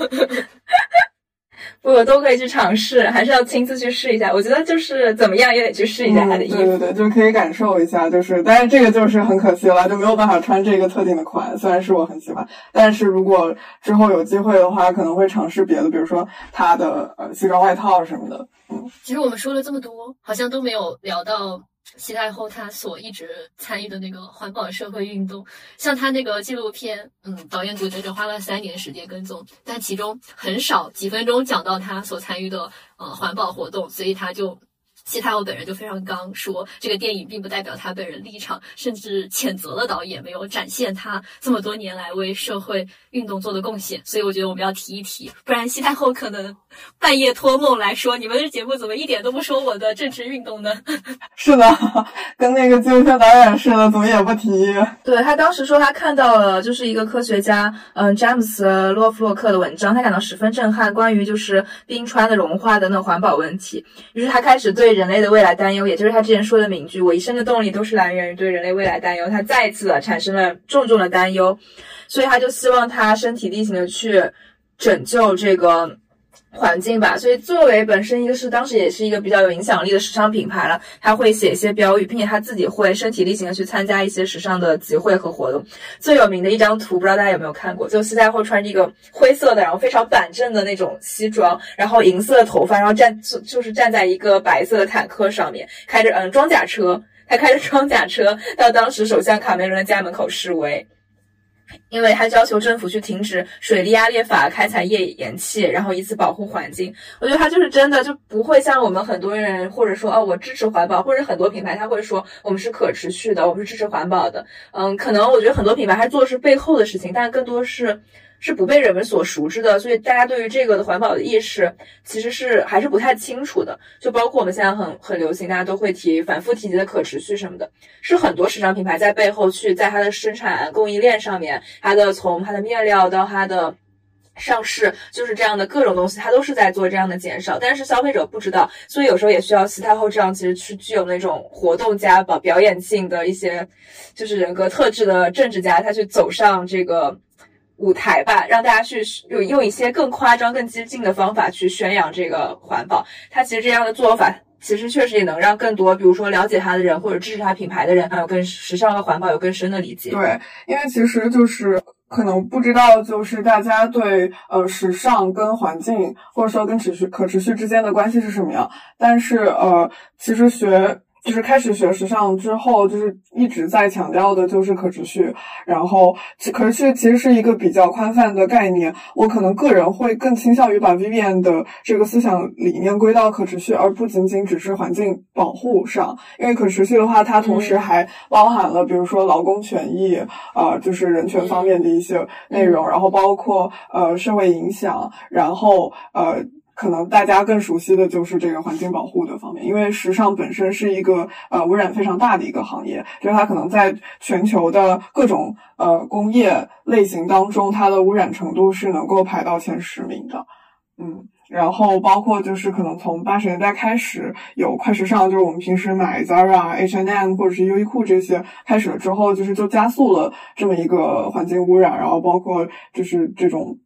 我都可以去尝试，还是要亲自去试一下。我觉得就是怎么样也得去试一下他的衣服，对对对，就可以感受一下。就是，但是这个就是很可惜了，就没有办法穿这个特定的款。虽然是我很喜欢，但是如果之后有机会的话，可能会尝试别的，比如说他的呃西装外套什么的。嗯，其实我们说了这么多，好像都没有聊到西太后她所一直参与的那个环保社会运动，像她那个纪录片，嗯，导演组整整花了三年时间跟踪，但其中很少几分钟讲到她所参与的呃环保活动，所以他就。西太后本人就非常刚，说这个电影并不代表他本人立场，甚至谴责了导演没有展现他这么多年来为社会运动做的贡献。所以我觉得我们要提一提，不然西太后可能 半夜托梦来说：“你们这节目怎么一点都不说我的政治运动呢？” 是的，跟那个纪录片导演似的，怎么也不提。对他当时说他看到了就是一个科学家，嗯，詹姆斯洛夫洛克的文章，他感到十分震撼，关于就是冰川的融化等等环保问题。于是他开始对。人类的未来担忧，也就是他之前说的名句：“我一生的动力都是来源于对人类未来担忧。”他再一次的产生了重重的担忧，所以他就希望他身体力行的去拯救这个。环境吧，所以作为本身一个是当时也是一个比较有影响力的时尚品牌了，他会写一些标语，并且他自己会身体力行的去参加一些时尚的集会和活动。最有名的一张图，不知道大家有没有看过，就西太后穿着一个灰色的，然后非常板正的那种西装，然后银色的头发，然后站就是站在一个白色的坦克上面，开着嗯装甲车，他开着装甲车到当时首相卡梅伦的家门口示威。因为他要求政府去停止水力压裂法开采页岩气，然后以此保护环境。我觉得他就是真的就不会像我们很多人，或者说哦，我支持环保，或者很多品牌他会说我们是可持续的，我们是支持环保的。嗯，可能我觉得很多品牌他做的是背后的事情，但更多是。是不被人们所熟知的，所以大家对于这个的环保的意识其实是还是不太清楚的。就包括我们现在很很流行，大家都会提反复提及的可持续什么的，是很多时尚品牌在背后去在它的生产供应链上面，它的从它的面料到它的上市，就是这样的各种东西，它都是在做这样的减少。但是消费者不知道，所以有时候也需要西太后这样，其实去具有那种活动家表表演性的一些就是人格特质的政治家，他去走上这个。舞台吧，让大家去用用一些更夸张、更激进的方法去宣扬这个环保。他其实这样的做法，其实确实也能让更多，比如说了解他的人或者支持他品牌的人，还有更时尚和环保有更深的理解。对，因为其实就是可能不知道，就是大家对呃时尚跟环境，或者说跟持续可持续之间的关系是什么样。但是呃，其实学。就是开始学时尚之后，就是一直在强调的就是可持续。然后，可持续其实是一个比较宽泛的概念。我可能个人会更倾向于把 Vivian 的这个思想理念归到可持续，而不仅仅只是环境保护上。因为可持续的话，它同时还包含了，比如说劳工权益啊，就是人权方面的一些内容，然后包括呃社会影响，然后呃。可能大家更熟悉的就是这个环境保护的方面，因为时尚本身是一个呃污染非常大的一个行业，就是它可能在全球的各种呃工业类型当中，它的污染程度是能够排到前十名的。嗯，然后包括就是可能从八十年代开始有快时尚，就是我们平时买 Zara、H&M 或者是优衣库这些开始了之后，就是就加速了这么一个环境污染，然后包括就是这种。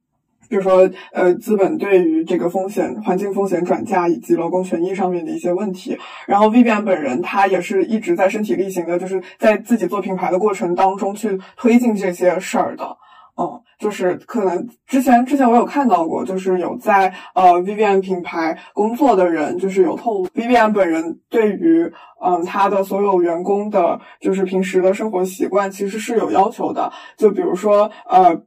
比如说，呃，资本对于这个风险、环境风险转嫁以及劳工权益上面的一些问题，然后 Vivian 本人他也是一直在身体力行的，就是在自己做品牌的过程当中去推进这些事儿的。嗯，就是可能之前之前我有看到过，就是有在呃 Vivian 品牌工作的人，就是有透露 Vivian 本人对于嗯他的所有员工的，就是平时的生活习惯其实是有要求的，就比如说呃。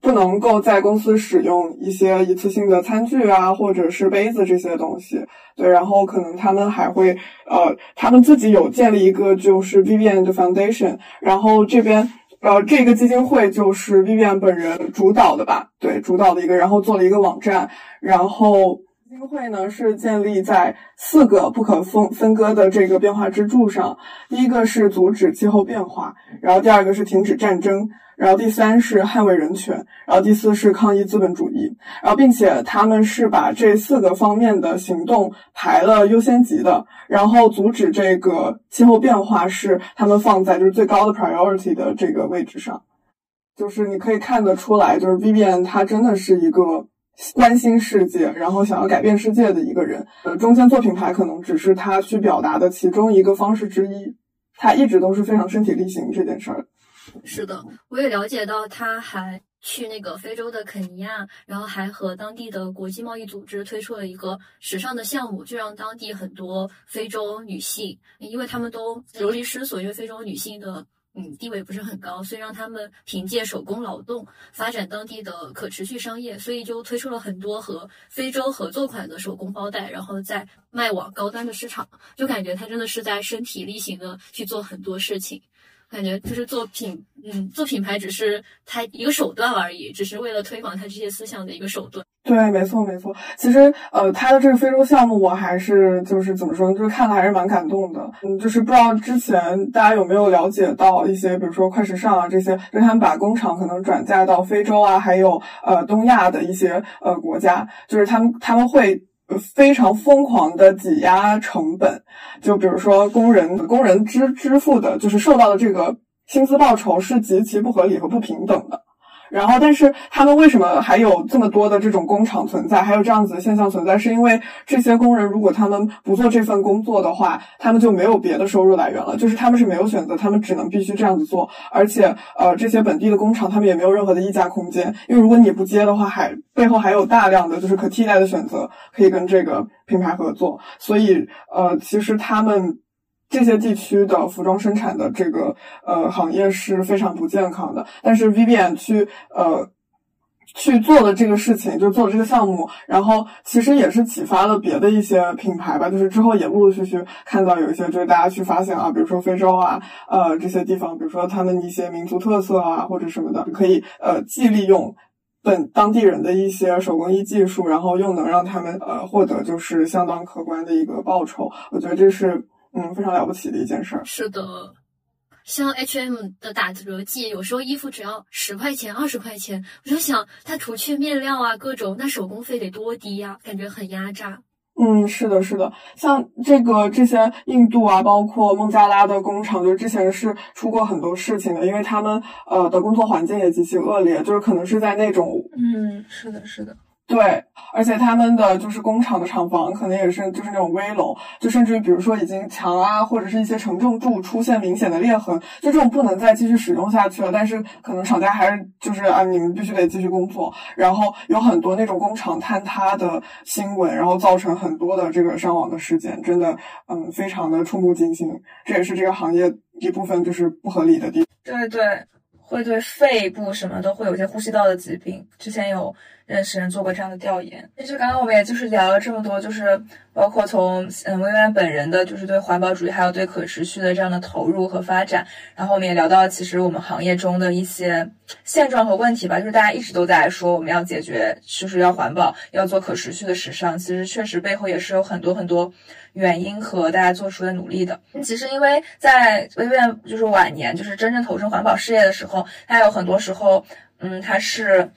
不能够在公司使用一些一次性的餐具啊，或者是杯子这些东西。对，然后可能他们还会，呃，他们自己有建立一个就是 Vivian 的 Foundation，然后这边，呃，这个基金会就是 Vivian 本人主导的吧？对，主导的一个，然后做了一个网站，然后基金会呢是建立在四个不可分分割的这个变化支柱上，第一个是阻止气候变化，然后第二个是停止战争。然后第三是捍卫人权，然后第四是抗议资本主义，然后并且他们是把这四个方面的行动排了优先级的，然后阻止这个气候变化是他们放在就是最高的 priority 的这个位置上，就是你可以看得出来，就是 Vivian 他真的是一个关心世界，然后想要改变世界的一个人。呃，中间做品牌可能只是他去表达的其中一个方式之一，他一直都是非常身体力行这件事儿。是的，我也了解到，他还去那个非洲的肯尼亚，然后还和当地的国际贸易组织推出了一个时尚的项目，就让当地很多非洲女性，因为他们都流离失所，因为非洲女性的。嗯，地位不是很高，所以让他们凭借手工劳动发展当地的可持续商业，所以就推出了很多和非洲合作款的手工包袋，然后再卖往高端的市场。就感觉他真的是在身体力行的去做很多事情，感觉就是做品，嗯，做品牌只是他一个手段而已，只是为了推广他这些思想的一个手段。对，没错，没错。其实，呃，他的这个非洲项目，我还是就是怎么说呢，就是看了还是蛮感动的。嗯，就是不知道之前大家有没有了解到一些，比如说快时尚啊这些，就他们把工厂可能转嫁到非洲啊，还有呃东亚的一些呃国家，就是他们他们会非常疯狂的挤压成本，就比如说工人工人支支付的，就是受到的这个薪资报酬是极其不合理和不平等的。然后，但是他们为什么还有这么多的这种工厂存在，还有这样子的现象存在？是因为这些工人如果他们不做这份工作的话，他们就没有别的收入来源了。就是他们是没有选择，他们只能必须这样子做。而且，呃，这些本地的工厂他们也没有任何的溢价空间，因为如果你不接的话，还背后还有大量的就是可替代的选择可以跟这个品牌合作。所以，呃，其实他们。这些地区的服装生产的这个呃行业是非常不健康的，但是 Vivian 去呃去做的这个事情，就做了这个项目，然后其实也是启发了别的一些品牌吧，就是之后也陆陆续续看到有一些就是大家去发现啊，比如说非洲啊，呃这些地方，比如说他们一些民族特色啊或者什么的，可以呃既利用本当地人的一些手工艺技术，然后又能让他们呃获得就是相当可观的一个报酬，我觉得这是。嗯，非常了不起的一件事儿。是的，像 H&M 的打折季，有时候衣服只要十块钱、二十块钱，我就想，它除去面料啊，各种，那手工费得多低呀？感觉很压榨。嗯，是的，是的，像这个这些印度啊，包括孟加拉的工厂，就之前是出过很多事情的，因为他们呃的工作环境也极其恶劣，就是可能是在那种嗯，是的，是的。对，而且他们的就是工厂的厂房可能也是就是那种危楼，就甚至于比如说已经墙啊或者是一些承重柱出现明显的裂痕，就这种不能再继续使用下去了。但是可能厂家还是就是啊，你们必须得继续工作。然后有很多那种工厂坍塌的新闻，然后造成很多的这个伤亡的事件，真的嗯非常的触目惊心。这也是这个行业一部分就是不合理的地。对对，会对肺部什么都会有些呼吸道的疾病。之前有。认识人做过这样的调研。其实刚刚我们也就是聊了这么多，就是包括从嗯薇薇安本人的，就是对环保主义还有对可持续的这样的投入和发展。然后我们也聊到，其实我们行业中的一些现状和问题吧，就是大家一直都在说我们要解决，就是要环保，要做可持续的时尚。其实确实背后也是有很多很多原因和大家做出的努力的。其实因为在薇薇就是晚年，就是真正投身环保事业的时候，他有很多时候，嗯，他是。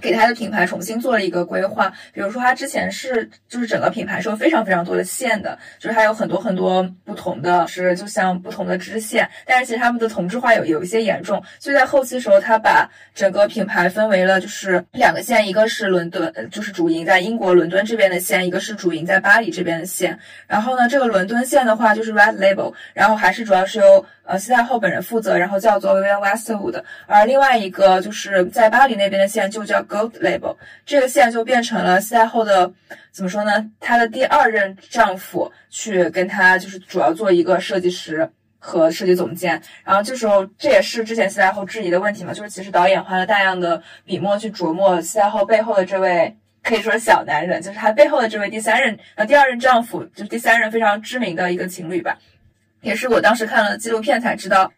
给他的品牌重新做了一个规划，比如说他之前是就是整个品牌是有非常非常多的线的，就是它有很多很多不同的，是就像不同的支线，但是其实他们的同质化有有一些严重，所以在后期时候他把整个品牌分为了就是两个线，一个是伦敦，就是主营在英国伦敦这边的线，一个是主营在巴黎这边的线。然后呢，这个伦敦线的话就是 Red Label，然后还是主要是由呃西太后本人负责，然后叫做 Vivienne Westwood，而另外一个就是在巴黎那边的线就叫。Gold Label 这个线就变成了西太后的怎么说呢？她的第二任丈夫去跟她就是主要做一个设计师和设计总监。然后这时候这也是之前西太后质疑的问题嘛，就是其实导演花了大量的笔墨去琢磨西太后背后的这位可以说是小男人，就是她背后的这位第三任呃第二任丈夫，就是第三任非常知名的一个情侣吧。也是我当时看了纪录片才知道。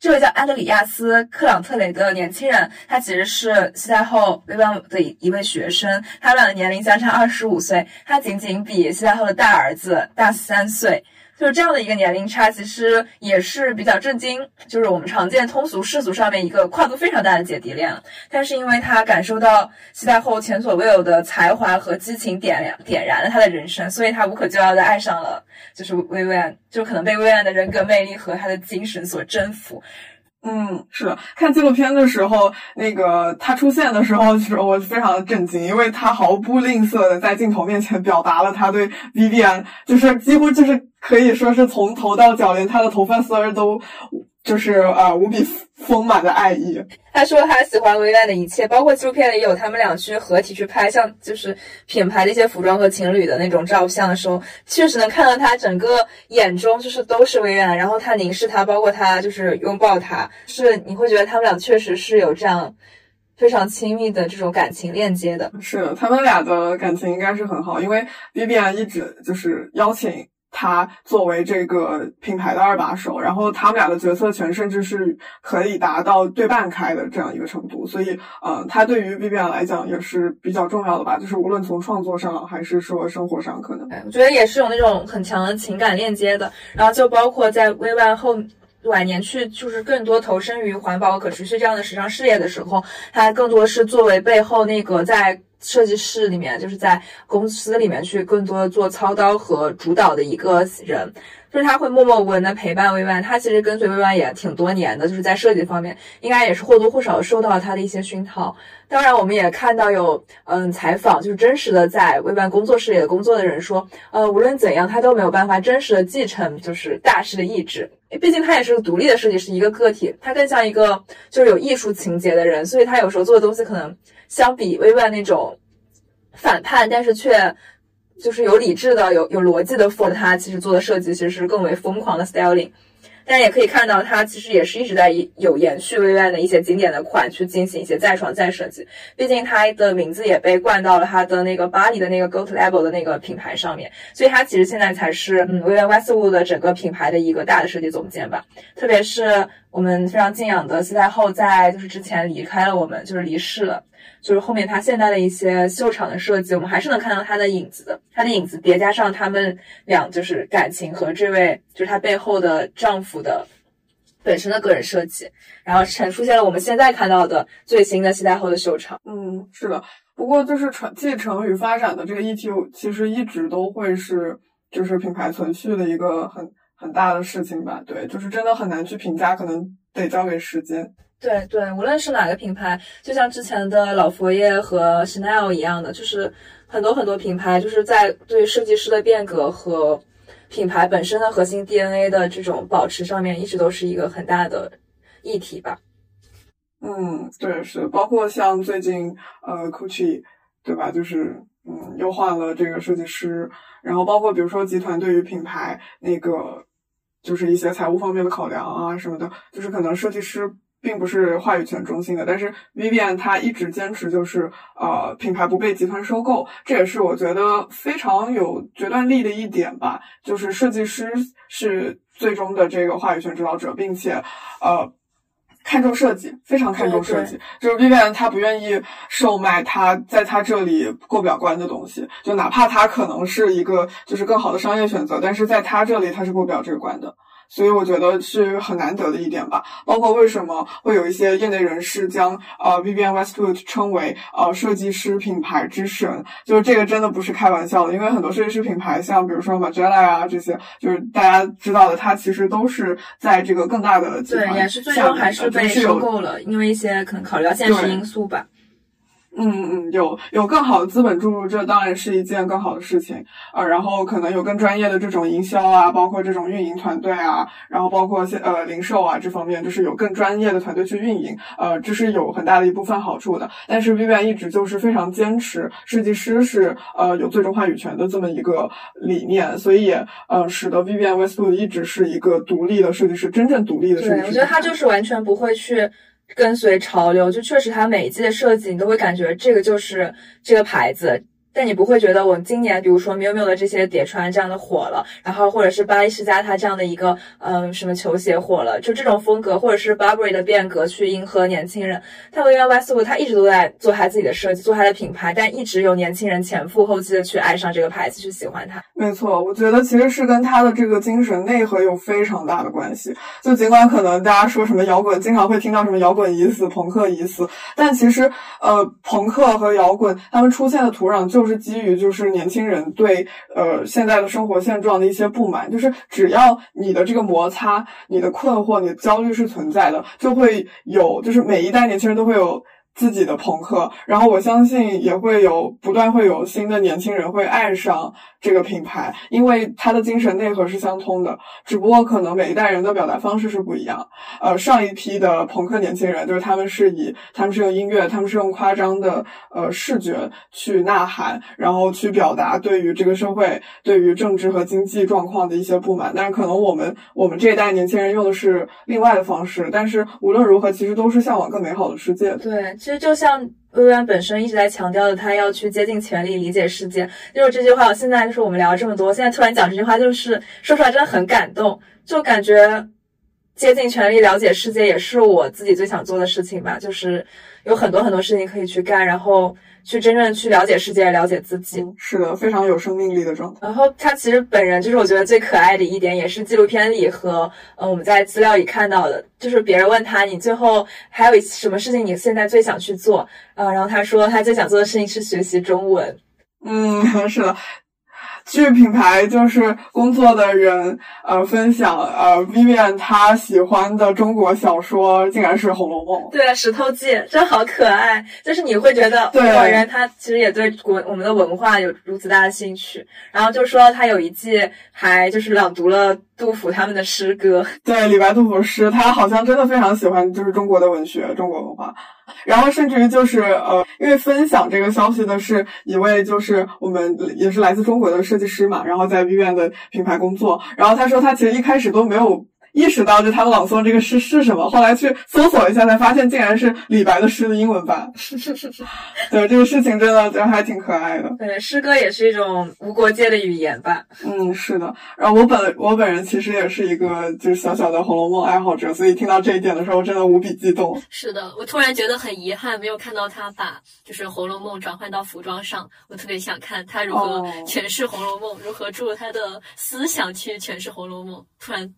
这位叫安德里亚斯·克朗特雷的年轻人，他其实是西太后薇薇的一位学生，他们俩的年龄相差二十五岁，他仅仅比西太后的大儿子大三岁。就是这样的一个年龄差，其实也是比较震惊。就是我们常见通俗世俗上面一个跨度非常大的姐弟恋了。但是因为他感受到西太后前所未有的才华和激情点亮点燃了他的人生，所以他无可救药的爱上了就是薇薇安，就可能被薇薇安的人格魅力和他的精神所征服。嗯，是的，看纪录片的时候，那个他出现的时候，其实我非常的震惊，因为他毫不吝啬的在镜头面前表达了他对 Vivian，就是几乎就是可以说是从头到脚，连他的头发丝儿都。就是呃无比丰满的爱意。他说他喜欢薇薇的一切，包括纪录片里有他们俩去合体去拍，像就是品牌的一些服装和情侣的那种照相的时候，确实能看到他整个眼中就是都是薇薇，然后他凝视他，包括他就是拥抱他，是你会觉得他们俩确实是有这样非常亲密的这种感情链接的。是的，他们俩的感情应该是很好，因为 B B N 一直就是邀请。他作为这个品牌的二把手，然后他们俩的决策权甚至是可以达到对半开的这样一个程度，所以，呃，他对于 B B N 来讲也是比较重要的吧，就是无论从创作上还是说生活上，可能，我觉得也是有那种很强的情感链接的。然后就包括在 V Y 后晚年去，就是更多投身于环保可持续这样的时尚事业的时候，他更多是作为背后那个在。设计室里面，就是在公司里面去更多的做操刀和主导的一个人，就是他会默默无闻的陪伴薇曼。他其实跟随薇曼也挺多年的，就是在设计方面，应该也是或多或少受到他的一些熏陶。当然，我们也看到有嗯采访，就是真实的在薇曼工作室里的工作的人说，呃，无论怎样，他都没有办法真实的继承就是大师的意志，毕竟他也是个独立的设计师，一个个体，他更像一个就是有艺术情节的人，所以他有时候做的东西可能。相比微万那种反叛，但是却就是有理智的、有有逻辑的 for 他其实做的设计其实是更为疯狂的 styling，但也可以看到他其实也是一直在有延续微万的一些经典的款去进行一些再创再设计。毕竟他的名字也被冠到了他的那个巴黎的那个 Goat Label 的那个品牌上面，所以他其实现在才是嗯微万 Westwood 的整个品牌的一个大的设计总监吧。特别是我们非常敬仰的西太后，在就是之前离开了我们，就是离世了。就是后面她现在的一些秀场的设计，我们还是能看到她的影子的。她的影子叠加上他们俩就是感情和这位就是她背后的丈夫的本身的个人设计，然后呈出现了我们现在看到的最新的西太后的秀场。嗯，是的。不过就是传继承与发展的这个议题，其实一直都会是就是品牌存续的一个很很大的事情吧。对，就是真的很难去评价，可能得交给时间。对对，无论是哪个品牌，就像之前的老佛爷和 Chanel 一样的，就是很多很多品牌，就是在对设计师的变革和品牌本身的核心 DNA 的这种保持上面，一直都是一个很大的议题吧。嗯，对，是，包括像最近呃 Gucci，对吧？就是嗯，又换了这个设计师，然后包括比如说集团对于品牌那个就是一些财务方面的考量啊什么的，就是可能设计师。并不是话语权中心的，但是 Vivian 他一直坚持就是呃品牌不被集团收购，这也是我觉得非常有决断力的一点吧。就是设计师是最终的这个话语权主导者，并且呃看重设计，非常看重设计。就是 Vivian 他不愿意售卖他在他这里过不了关的东西，就哪怕他可能是一个就是更好的商业选择，但是在他这里他是过不了这个关的。所以我觉得是很难得的一点吧，包括为什么会有一些业内人士将呃 Vivienne Westwood 称为呃设计师品牌之神，就是这个真的不是开玩笑的，因为很多设计师品牌，像比如说 Margiela 啊这些，就是大家知道的，它其实都是在这个更大的对，也是最终还是被收购了，因为一些可能考虑到现实因素吧。嗯嗯，有有更好的资本注入，这当然是一件更好的事情呃，然后可能有更专业的这种营销啊，包括这种运营团队啊，然后包括现呃零售啊这方面，就是有更专业的团队去运营，呃，这是有很大的一部分好处的。但是 Vivian 一直就是非常坚持设计师是呃有最终话语权的这么一个理念，所以也呃使得 Vivian Westwood 一直是一个独立的设计师，真正独立的设计师。对，我觉得他就是完全不会去。跟随潮流，就确实它每一季的设计，你都会感觉这个就是这个牌子。但你不会觉得我今年，比如说 miu miu 的这些叠穿这样的火了，然后或者是巴黎世家它这样的一个嗯什么球鞋火了，就这种风格，或者是 Burberry 的变革去迎合年轻人。他和 Westwood 他一直都在做他自己的设计，做他的品牌，但一直有年轻人前赴后继的去爱上这个牌子，去喜欢它。没错，我觉得其实是跟他的这个精神内核有非常大的关系。就尽管可能大家说什么摇滚，经常会听到什么摇滚已死，朋克已死，但其实呃朋克和摇滚他们出现的土壤就就是基于就是。年轻人对呃现在的生活现状的一些不满，就是只要你的这个摩擦、你的困惑、你的焦虑是存在的，就会有就是每一代年轻人都会有自己的朋克，然后我相信也会有不断会有新的年轻人会爱上这个品牌，因为它的精神内核是相通的，只不过可能每一代人的表达方式是不一样。呃，上一批的朋克年轻人就是他们是以他们是用音乐，他们是用夸张的呃视觉去呐喊，然后去表达对于这个社会、对于政治和经济状况的一些不满。但是可能我们我们这一代年轻人用的是另外的方式，但是无论如何，其实都是向往更美好的世界。对。其实就像薇薇安本身一直在强调的，他要去竭尽全力理解世界，就是这句话。现在就是我们聊了这么多，现在突然讲这句话，就是说出来真的很感动，就感觉竭尽全力了解世界也是我自己最想做的事情吧。就是有很多很多事情可以去干，然后。去真正去了解世界，了解自己，是的，非常有生命力的状态。然后他其实本人就是我觉得最可爱的一点，也是纪录片里和呃我们在资料里看到的，就是别人问他你最后还有什么事情你现在最想去做呃，然后他说他最想做的事情是学习中文。嗯，是的。据品牌就是工作的人呃分享，呃，Vivian 他喜欢的中国小说竟然是《红楼梦》。对，《石头记》真好可爱，就是你会觉得，对，果然他其实也对国我们的文化有如此大的兴趣。然后就说他有一季还就是朗读了杜甫他们的诗歌。对，李白、杜甫诗，他好像真的非常喜欢，就是中国的文学、中国文化。然后甚至于就是呃，因为分享这个消息的是一位就是我们也是来自中国的设计师嘛，然后在 V 院的品牌工作，然后他说他其实一开始都没有。意识到就他们朗诵这个诗是什么，后来去搜索一下，才发现竟然是李白的诗的英文版。是是是是 对这个事情真的就还挺可爱的。对，诗歌也是一种无国界的语言吧。嗯，是的。然后我本我本人其实也是一个就是小小的《红楼梦》爱好者，所以听到这一点的时候，真的无比激动。是的，我突然觉得很遗憾，没有看到他把就是《红楼梦》转换到服装上。我特别想看他如何诠释《红楼梦》，如何注入他的思想去诠释《红楼梦》。突然。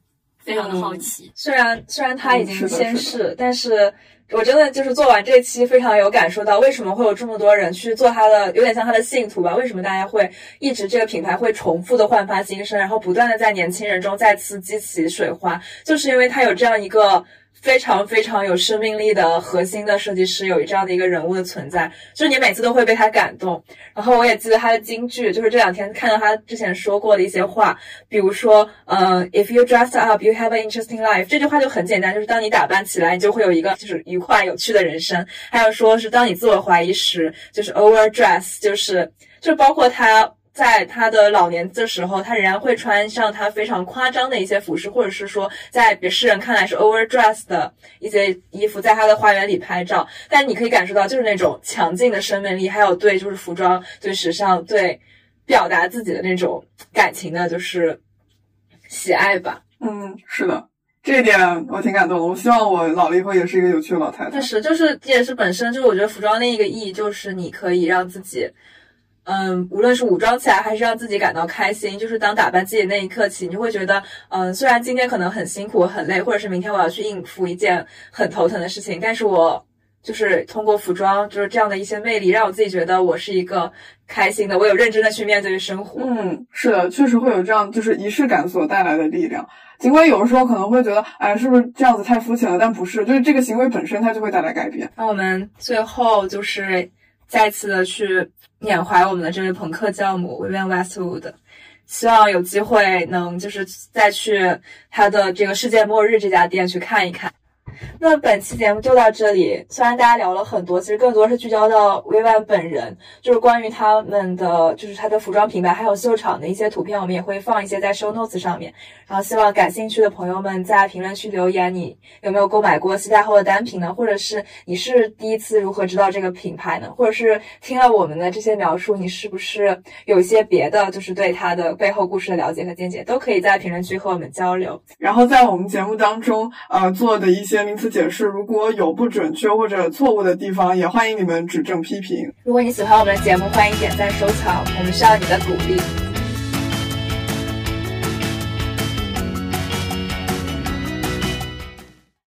非常的好奇，虽然虽然他已经先逝，但是我真的就是做完这期，非常有感受到为什么会有这么多人去做他的，有点像他的信徒吧？为什么大家会一直这个品牌会重复的焕发新生，然后不断的在年轻人中再次激起水花，就是因为它有这样一个。非常非常有生命力的核心的设计师，有这样的一个人物的存在，就是你每次都会被他感动。然后我也记得他的金句，就是这两天看到他之前说过的一些话，比如说，嗯，If you dress up, you have an interesting life。这句话就很简单，就是当你打扮起来，你就会有一个就是愉快有趣的人生。还有说是当你自我怀疑时，就是 overdress，就是就包括他。在他的老年的时候，他仍然会穿上他非常夸张的一些服饰，或者是说在别世人看来是 overdress 的一些衣服，在他的花园里拍照。但你可以感受到，就是那种强劲的生命力，还有对就是服装、对时尚、对表达自己的那种感情的，就是喜爱吧。嗯，是的，这一点我挺感动的。我希望我老了以后也是一个有趣的老太太。确实，就是也是本身就是我觉得服装另一个意义，就是你可以让自己。嗯，无论是武装起来，还是让自己感到开心，就是当打扮自己的那一刻起，你就会觉得，嗯，虽然今天可能很辛苦、很累，或者是明天我要去应付一件很头疼的事情，但是我就是通过服装，就是这样的一些魅力，让我自己觉得我是一个开心的，我有认真的去面对生活。嗯，是的，确实会有这样，就是仪式感所带来的力量。尽管有的时候可能会觉得，哎，是不是这样子太肤浅了？但不是，就是这个行为本身它就会带来改变。那我们最后就是再次的去。缅怀我们的这位朋克教母 Vivienne Westwood，希望有机会能就是再去他的这个世界末日这家店去看一看。那本期节目就到这里。虽然大家聊了很多，其实更多是聚焦到薇薇安本人，就是关于他们的，就是他的服装品牌还有秀场的一些图片，我们也会放一些在 show notes 上面。然后希望感兴趣的朋友们在评论区留言，你有没有购买过西太后的单品呢？或者是你是第一次如何知道这个品牌呢？或者是听了我们的这些描述，你是不是有一些别的，就是对它的背后故事的了解和见解，都可以在评论区和我们交流。然后在我们节目当中，呃，做的一些名词解释，如果有不准确或者错误的地方，也欢迎你们指正批评。如果你喜欢我们的节目，欢迎点赞收藏，我们需要你的鼓励。